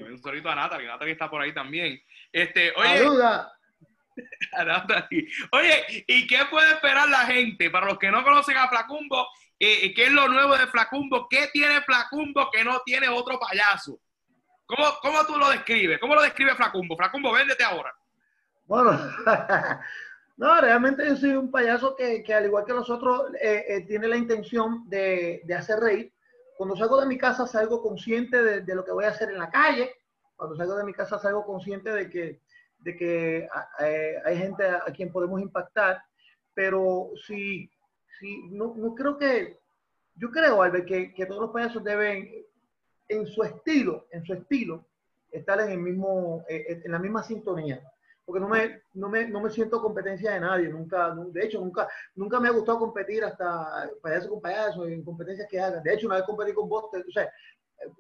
Un saludito a Natalie, Natalie está por ahí también. Este, oye, Saluda. Oye, ¿y qué puede esperar la gente? Para los que no conocen a Flacumbo, eh, ¿qué es lo nuevo de Flacumbo? ¿Qué tiene Flacumbo que no tiene otro payaso? ¿Cómo, cómo tú lo describes? ¿Cómo lo describe Flacumbo? Flacumbo, véndete ahora. Bueno, no, realmente yo soy un payaso que, que al igual que los otros, eh, eh, tiene la intención de, de hacer reír. Cuando salgo de mi casa salgo consciente de, lo que voy a hacer en la calle. Cuando salgo de mi casa salgo consciente de que, de que ah, eh, hay gente a, a quien podemos impactar. Pero si, si no, no creo que, yo creo, Albert, que, que todos los payasos deben, en su estilo, en su estilo, estar en el mismo, eh, en la misma sintonía porque no me, no me, no me siento competencia de nadie, nunca, nu- de hecho, nunca, nunca me ha gustado competir hasta payaso con payaso en competencias que hagan. De hecho, una vez competí con Buster, o sea,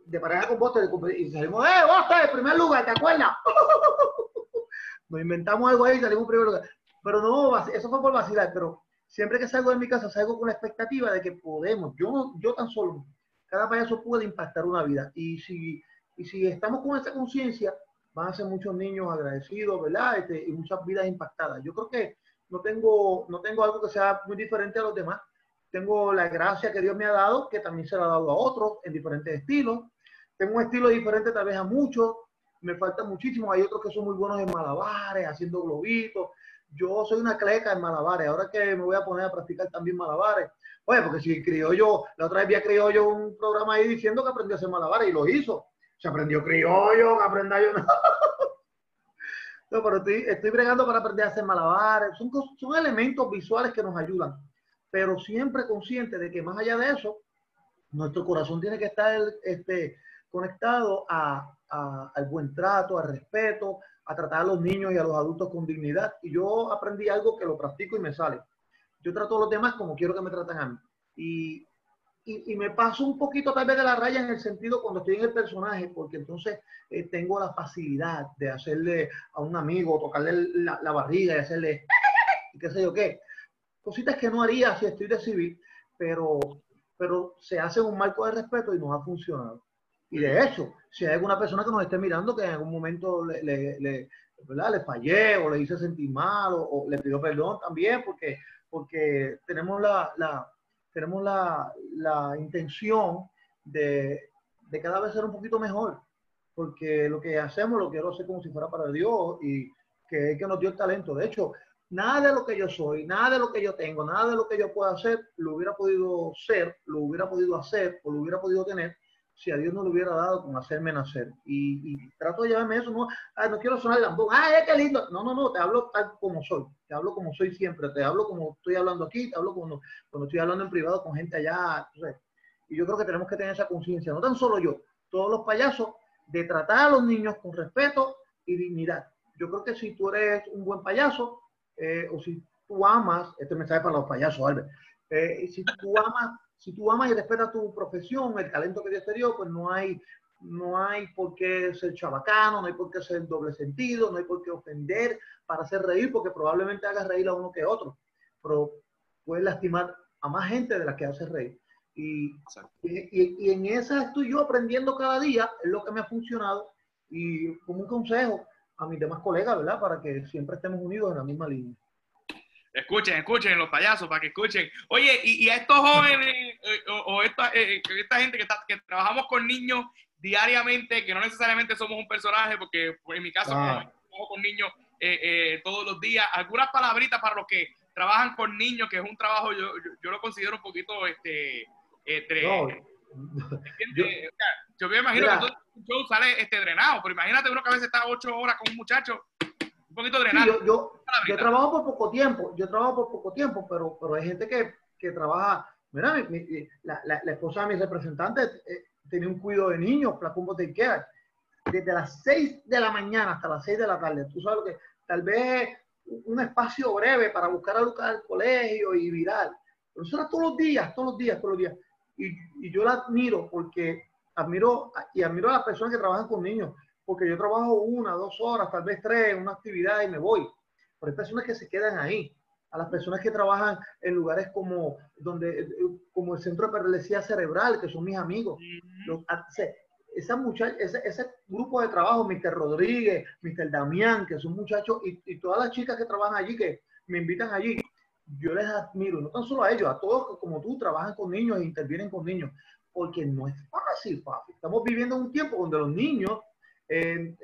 de pareja con Buster, y salimos, ¡eh, Buster, primer lugar, ¿te acuerdas? Nos inventamos algo ahí y salimos en primer lugar. Pero no, eso fue por vacilar, pero siempre que salgo de mi casa salgo con la expectativa de que podemos, yo, yo tan solo, cada payaso puede impactar una vida. Y si, y si estamos con esa conciencia, van a ser muchos niños agradecidos, ¿verdad? Este, y muchas vidas impactadas. Yo creo que no tengo, no tengo algo que sea muy diferente a los demás. Tengo la gracia que Dios me ha dado, que también se la ha dado a otros en diferentes estilos. Tengo un estilo diferente tal vez a muchos. Me falta muchísimo. Hay otros que son muy buenos en malabares, haciendo globitos. Yo soy una cleca en malabares. Ahora que me voy a poner a practicar también malabares. Oye, porque si criollo, la otra vez vi a criollo un programa ahí diciendo que aprendió a hacer malabares y lo hizo. Aprendió criollo, que aprenda yo. No, pero estoy, estoy bregando para aprender a hacer malabares. Son, son elementos visuales que nos ayudan, pero siempre consciente de que más allá de eso, nuestro corazón tiene que estar este, conectado a, a, al buen trato, al respeto, a tratar a los niños y a los adultos con dignidad. Y yo aprendí algo que lo practico y me sale. Yo trato a los demás como quiero que me traten a mí. Y y, y, me paso un poquito tal vez de la raya en el sentido cuando estoy en el personaje, porque entonces eh, tengo la facilidad de hacerle a un amigo, tocarle la, la, barriga y hacerle, qué sé yo qué. Cositas que no haría si estoy de civil, pero, pero se hace un marco de respeto y nos ha funcionado. Y de hecho, si hay alguna persona que nos esté mirando que en algún momento le, le, le, ¿verdad? le fallé o le hice sentir mal o, o le pidió perdón también, porque, porque tenemos la, la tenemos la, la intención de, de, cada vez ser un poquito mejor, porque lo que hacemos lo quiero hacer como si fuera para Dios y que es que nos dio el talento. De hecho, nada de lo que yo soy, nada de lo que yo tengo, nada de lo que yo pueda hacer, lo hubiera podido ser, lo hubiera podido hacer o lo hubiera podido tener si a Dios no le hubiera dado con hacerme nacer. Y, y trato de llevarme eso, no, ah, no quiero sonar lambón, ay, qué lindo. No, no, no, te hablo tal como soy, te hablo como soy siempre, te hablo como estoy hablando aquí, te hablo cuando, cuando estoy hablando en privado con gente allá. Y yo creo que tenemos que tener esa conciencia, no tan solo yo, todos los payasos, de tratar a los niños con respeto y dignidad. Yo creo que si tú eres un buen payaso, eh, o si tú amas, este mensaje para los payasos, Albert, eh, si tú amas si tú amas y respetas tu profesión, el talento que Dios te dio, pues no hay, no hay por qué ser chabacano, no hay por qué ser doble sentido, no hay por qué ofender para hacer reír, porque probablemente hagas reír a uno que a otro, pero puedes lastimar a más gente de la que haces reír. Y, y, y, en esa estoy yo aprendiendo cada día, es lo que me ha funcionado, y como un consejo a mis demás colegas, ¿verdad? Para que siempre estemos unidos en la misma línea. Escuchen, escuchen los payasos para que escuchen. Oye, y, y a estos jóvenes eh, o, o, esta, eh, esta gente que, está, que trabajamos con niños diariamente, que no necesariamente somos un personaje, porque en mi caso ah. trabajo con niños eh, eh, todos los días. Algunas palabritas para los que trabajan con niños, que es un trabajo, yo, yo, yo lo considero un poquito, este, entre, no. yo, o sea, yo, me imagino mira, que todo el show sale este, drenado, pero imagínate uno que a veces está ocho horas con un muchacho un poquito drenado. Sí, yo, yo, yo, trabajo por poco tiempo, yo trabajo por poco tiempo, pero, pero hay gente que, que trabaja, mira, mi, mi, la, la, la, esposa de mi representante eh, tenía un cuido de niños, Flacumbo Take Care, desde las 6 de la mañana hasta las 6 de la tarde. Tú sabes que tal vez un espacio breve para buscar a Lucas al colegio y viral. Pero eso era todos los días, todos los días, todos los días. Y, y yo la admiro porque admiro y admiro a las personas que trabajan con niños porque yo trabajo una, dos horas, tal vez tres, una actividad y me voy. Pero hay personas que se quedan ahí. A las personas que trabajan en lugares como, donde, como el Centro de Paralesía Cerebral, que son mis amigos. Los, esa muchacha, ese, ese, grupo de trabajo, Mr. Rodríguez, Mr. Damián, que son muchachos, y, y, todas las chicas que trabajan allí, que me invitan allí, yo les admiro, no tan solo a ellos, a todos que como tú trabajan con niños e intervienen con niños, porque no es fácil, papi. Estamos viviendo un tiempo donde los niños eh,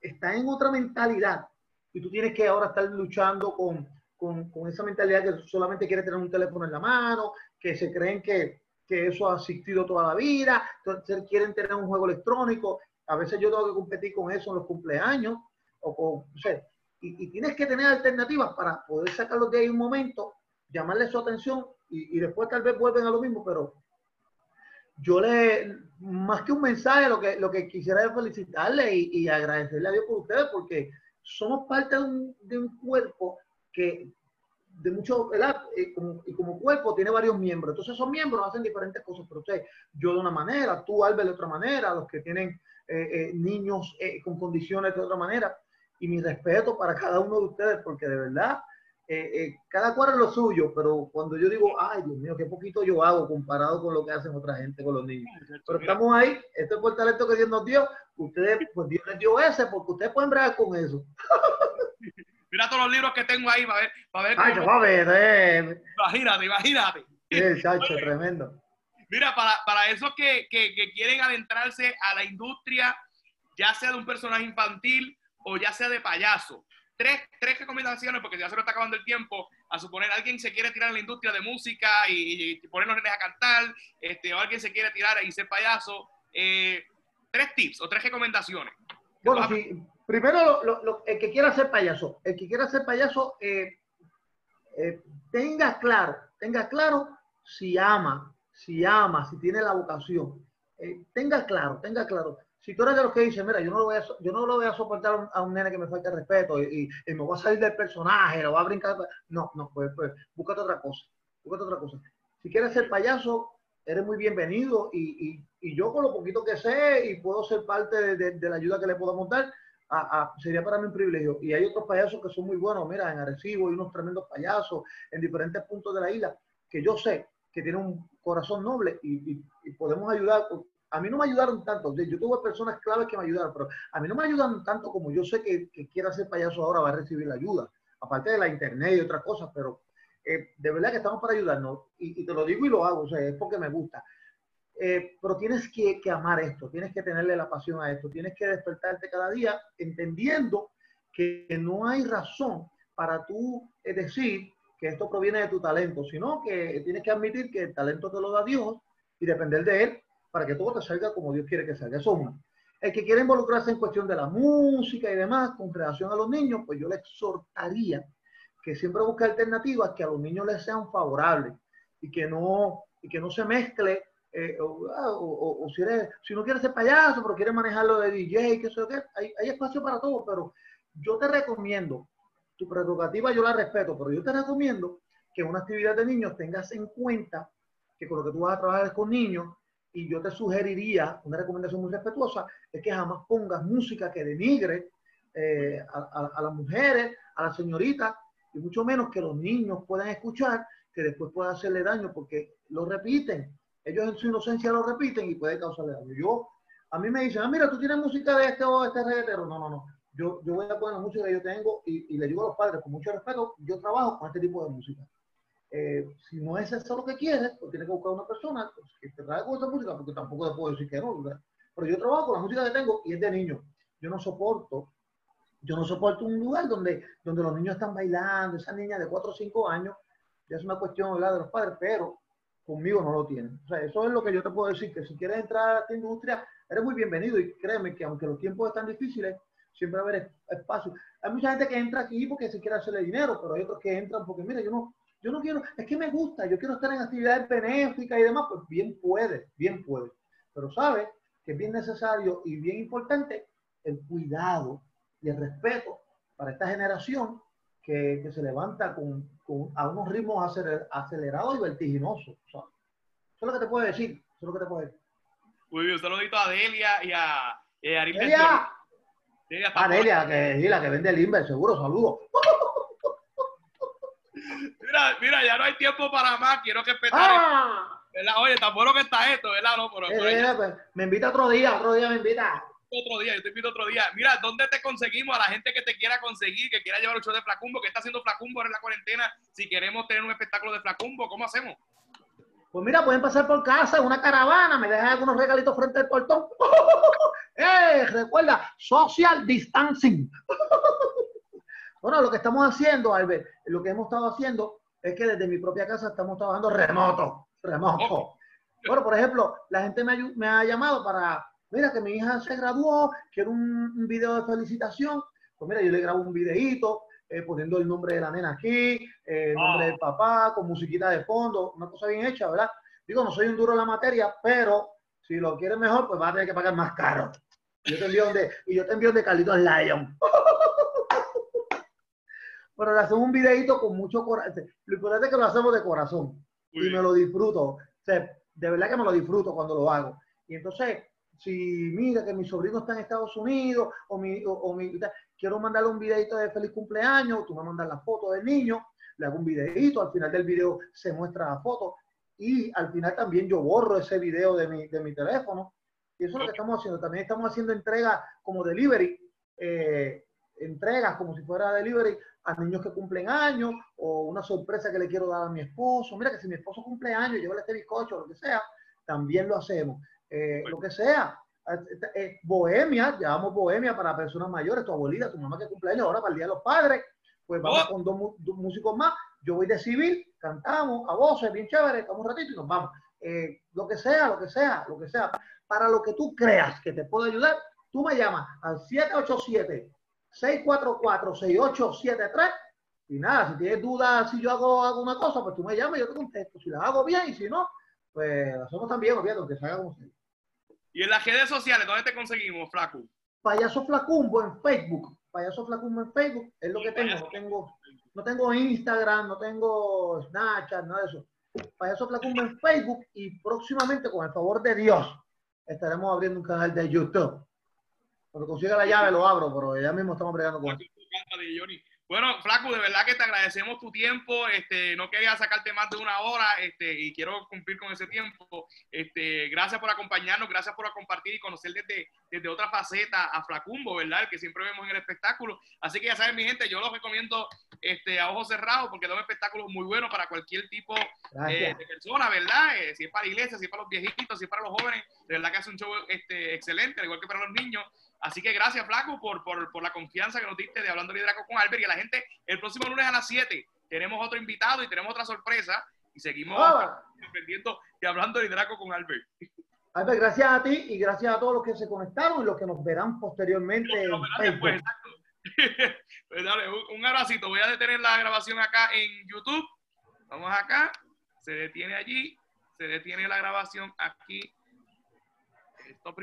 está en otra mentalidad y tú tienes que ahora estar luchando con, con, con, esa mentalidad que solamente quiere tener un teléfono en la mano, que se creen que, que eso ha asistido toda la vida, entonces quieren tener un juego electrónico. A veces yo tengo que competir con eso en los cumpleaños o con, no sé, y, y tienes que tener alternativas para poder sacarlos de ahí un momento, llamarle su atención y, y después tal vez vuelven a lo mismo, pero yo le, más que un mensaje, lo que, lo que quisiera es felicitarle y, y agradecerle a Dios por ustedes, porque somos parte de un, de un cuerpo que de mucho. Y como, y como, cuerpo tiene varios miembros. Entonces esos miembros hacen diferentes cosas, pero usted, yo de una manera, tú Albert de otra manera, los que tienen eh, eh, niños eh, con condiciones de otra manera. Y mi respeto para cada uno de ustedes, porque de verdad eh, eh, cada cual es lo suyo, pero cuando yo digo, ay Dios mío, qué poquito yo hago comparado con lo que hacen otra gente con los niños. Pero estamos ahí, este es por el talento que Dios nos dio, ustedes, pues Dios les dio ese, porque ustedes pueden bregar con eso. Mira todos los libros que tengo ahí para ver. Para ver Ay, va a ver, eh. Imagínate, imagínate. Sí, chacho, tremendo. Mira, para, para esos que, que, que quieren adentrarse a la industria, ya sea de un personaje infantil o ya sea de payaso, tres, tres recomendaciones, porque ya se nos está acabando el tiempo, a suponer alguien se quiere tirar a la industria de música y, y poner los nenes a cantar, este, o alguien se quiere tirar y ser payaso, eh, tres tips o tres recomendaciones. Bueno, sí, primero lo- lo- lo- el que quiera ser payaso, el que quiera ser payaso, eh, eh, tenga claro, tenga claro si ama, si ama, si tiene la vocación. Tenga claro, tenga claro. Si tú eres de los que dicen, mira, yo no lo voy a, yo no lo voy a soportar a un, nene que me falte respeto y, me voy a salir del personaje, lo voy a brincar. No, no, pues, pues búscate otra cosa, búscate otra cosa. Si quieres ser payaso, eres muy bienvenido y, y- yo con lo poquito que sé y puedo ser parte de, de- la ayuda que le podamos dar, sería para mí un privilegio. Y hay otros payasos que son muy buenos, mira, en Arecibo hay unos tremendos payasos en diferentes puntos de la isla que yo sé que tienen un corazón noble y podemos ayudar. A mí no me ayudaron tanto, yo tuve personas claves que me ayudaron, pero a mí no me ayudan tanto como yo sé que, que quiera ser payaso ahora va a recibir la ayuda, aparte de la internet y otras cosas, pero eh, de verdad que estamos para ayudarnos y, y te lo digo y lo hago, o sea, es porque me gusta. Eh, pero tienes que, que amar esto, tienes que tenerle la pasión a esto, tienes que despertarte cada día entendiendo que no hay razón para tú eh, decir que esto proviene de tu talento, sino que tienes que admitir que el talento te lo da Dios y depender de Él para que todo te salga como Dios quiere que salga. Eso es uno. El que quiere involucrarse en cuestión de la música y demás, con relación a los niños, pues yo le exhortaría que siempre busque alternativas que a los niños les sean favorables y que no, y que no se mezcle eh, o, ah, o- o- si, eres, si no quieres ser payaso, pero quieres manejarlo de DJ, que sé qué, hay, hay espacio para todo, pero yo te recomiendo, tu prerrogativa yo la respeto, pero yo te recomiendo que en una actividad de niños tengas en cuenta que con lo que tú vas a trabajar es con niños, y yo te sugeriría, una recomendación muy respetuosa, es que jamás pongas música que denigre eh, a, a- las mujeres, a las señoritas, y mucho menos que los niños puedan escuchar, que después pueda hacerle daño, porque lo repiten ellos en su inocencia lo repiten y puede causarle daño. Yo, a mí me dicen, ah, mira, tú tienes música de este o este reggaetero. No, no, no. Yo, yo voy a poner la música que yo tengo y, y le digo a los padres, con mucho respeto, yo trabajo con este tipo de música. Eh, si no es eso lo que quieres, pues tienes que buscar una persona pues, que te traiga con esa música, porque tampoco te puedo decir que no. ¿verdad? Pero yo trabajo con la música que tengo y es de niños. Yo no soporto, yo no soporto un lugar donde, donde los niños están bailando, esa niña de 4 o 5 años, ya es una cuestión ¿verdad? de los padres, pero conmigo no lo tienen. O sea, eso es lo que yo te puedo decir, que si quieres entrar a esta industria, eres muy bienvenido y créeme que aunque los tiempos están difíciles, siempre va a haber espacio. Hay mucha gente que entra aquí porque se quiere hacerle dinero, pero hay otros que entran porque, mira, yo no, yo no quiero, es que me gusta, yo quiero estar en actividades benéficas y demás, pues bien puede, bien puede. Pero sabe que es bien necesario y bien importante el cuidado y el respeto para esta generación que, que se levanta con, con- a unos ritmos aceler- acelerados y vertiginosos. Eso es lo que te puedo decir. Eso es lo que te puedo decir. Muy bien, un saludito a Delia y a, y a Ariel ¡Delia! Delia Ah, Delia, que, la que vende el Inver, seguro, saludos. Mira, mira, ya no hay tiempo para más. Quiero que respetar. ¡Ah! ¿verdad? Oye, tan bueno que está esto, ¿verdad? No, pero, Eh, pero eh, pues, me invita otro día, otro día me invita. otro día, yo te invito otro día. Mira, ¿dónde te conseguimos a la gente que te quiera conseguir, que quiera llevar el show de Flacumbo, que está haciendo Flacumbo ahora en la cuarentena? Si queremos tener un espectáculo de Flacumbo, ¿cómo hacemos? Pues mira, pueden pasar por casa, una caravana, me dejan algunos regalitos frente al portón. ¡Eh! Recuerda, social distancing. bueno, lo que estamos haciendo, Albert, lo que hemos estado haciendo es que desde mi propia casa estamos trabajando remoto, remoto. Bueno, por ejemplo, la gente me, ha llamado para, mira, que mi hija se graduó, quiero un, un video de felicitación. Pues mira, yo le grabo un videíto eh, poniendo el nombre de la nena aquí, eh, el nombre Ah. del papá, con musiquita de fondo, una cosa bien hecha, ¿verdad? Digo, no soy un duro en la materia, pero si lo quieres mejor, pues vas a tener que pagar más caro. Yo te envío de, y yo te envío de Carlitos Lion. Pero le hacemos un videito con mucho corazón. Lo importante es que lo hacemos de corazón Muy y me lo disfruto. O sea, de verdad que me lo disfruto cuando lo hago. Y entonces, si mira que mi sobrino está en Estados Unidos o mi, o, o mi quiero mandarle un videito de feliz cumpleaños, tú me mandas la foto del niño, le hago un videito, al final del video se muestra la foto y al final también yo borro ese video de mi, de mi teléfono. Y eso es lo que estamos haciendo. También estamos haciendo entrega como delivery. eh, entregas como si fuera delivery a niños que cumplen años o una sorpresa que le quiero dar a mi esposo. Mira que si mi esposo cumple años, llévale este bizcocho o lo que sea, también lo hacemos. Eh, lo que sea. Eh, bohemia, llamamos bohemia para personas mayores, tu abuelita, tu mamá que cumple años, ahora para el Día de los Padres, pues vamos oh. con dos, músicos más. Yo voy de civil, cantamos a voces, bien chévere, estamos un ratito y nos vamos. Eh, lo que sea, lo que sea, lo que sea. Para lo que tú creas que te puede ayudar, tú me llamas al 787 644-6873. Y nada, si tienes dudas si yo hago, alguna cosa, pues tú me llamas y yo te contesto. Si la hago bien y si no, pues la hacemos también, olvídate, que salga como sea. Y en las redes sociales, ¿dónde te conseguimos, Flaco? Payaso Flacumbo en Facebook. Payaso Flacumbo en Facebook es lo que tengo. No tengo, no tengo Instagram, no tengo Snapchat, nada de eso. Payaso Flacumbo en Facebook y próximamente, con el favor de Dios, estaremos abriendo un canal de YouTube. Cuando consiga la llave lo abro, pero ya mismo estamos bregando con Bueno, Flaco, de verdad que te agradecemos tu tiempo. Este, no quería sacarte más de una hora este, y quiero cumplir con ese tiempo. Este, gracias por acompañarnos, gracias por compartir y conocer desde, desde otra faceta a Flacumbo, ¿verdad? El que siempre vemos en el espectáculo. Así que ya saben, mi gente, yo los recomiendo este, a ojos cerrados porque es un espectáculo muy bueno para cualquier tipo eh, de persona, ¿verdad? Eh, si es para la iglesia, si es para los viejitos, si es para los jóvenes, de verdad que hace un show este, excelente, al igual que para los niños. Así que gracias, Flaco, por, por, por, la confianza que nos diste de Hablando Liderazgo con Albert y a la gente. El próximo lunes a las 7 tenemos otro invitado y tenemos otra sorpresa y seguimos ah. aprendiendo y hablando de liderazgo con Albert. Albert, gracias a ti y gracias a todos los que se conectaron y los que nos verán posteriormente. Pues, pues dale, un, un abracito. Voy a detener la grabación acá en YouTube. Vamos acá. Se detiene allí. Se detiene la grabación aquí. Stop.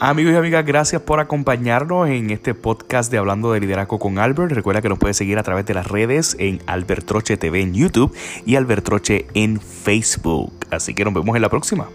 Amigos y amigas, gracias por acompañarnos en este podcast de Hablando de Liderazgo con Albert. Recuerda que nos puedes seguir a través de las redes en Albert Troche TV en YouTube y Albert Troche en Facebook. Así que nos vemos en la próxima.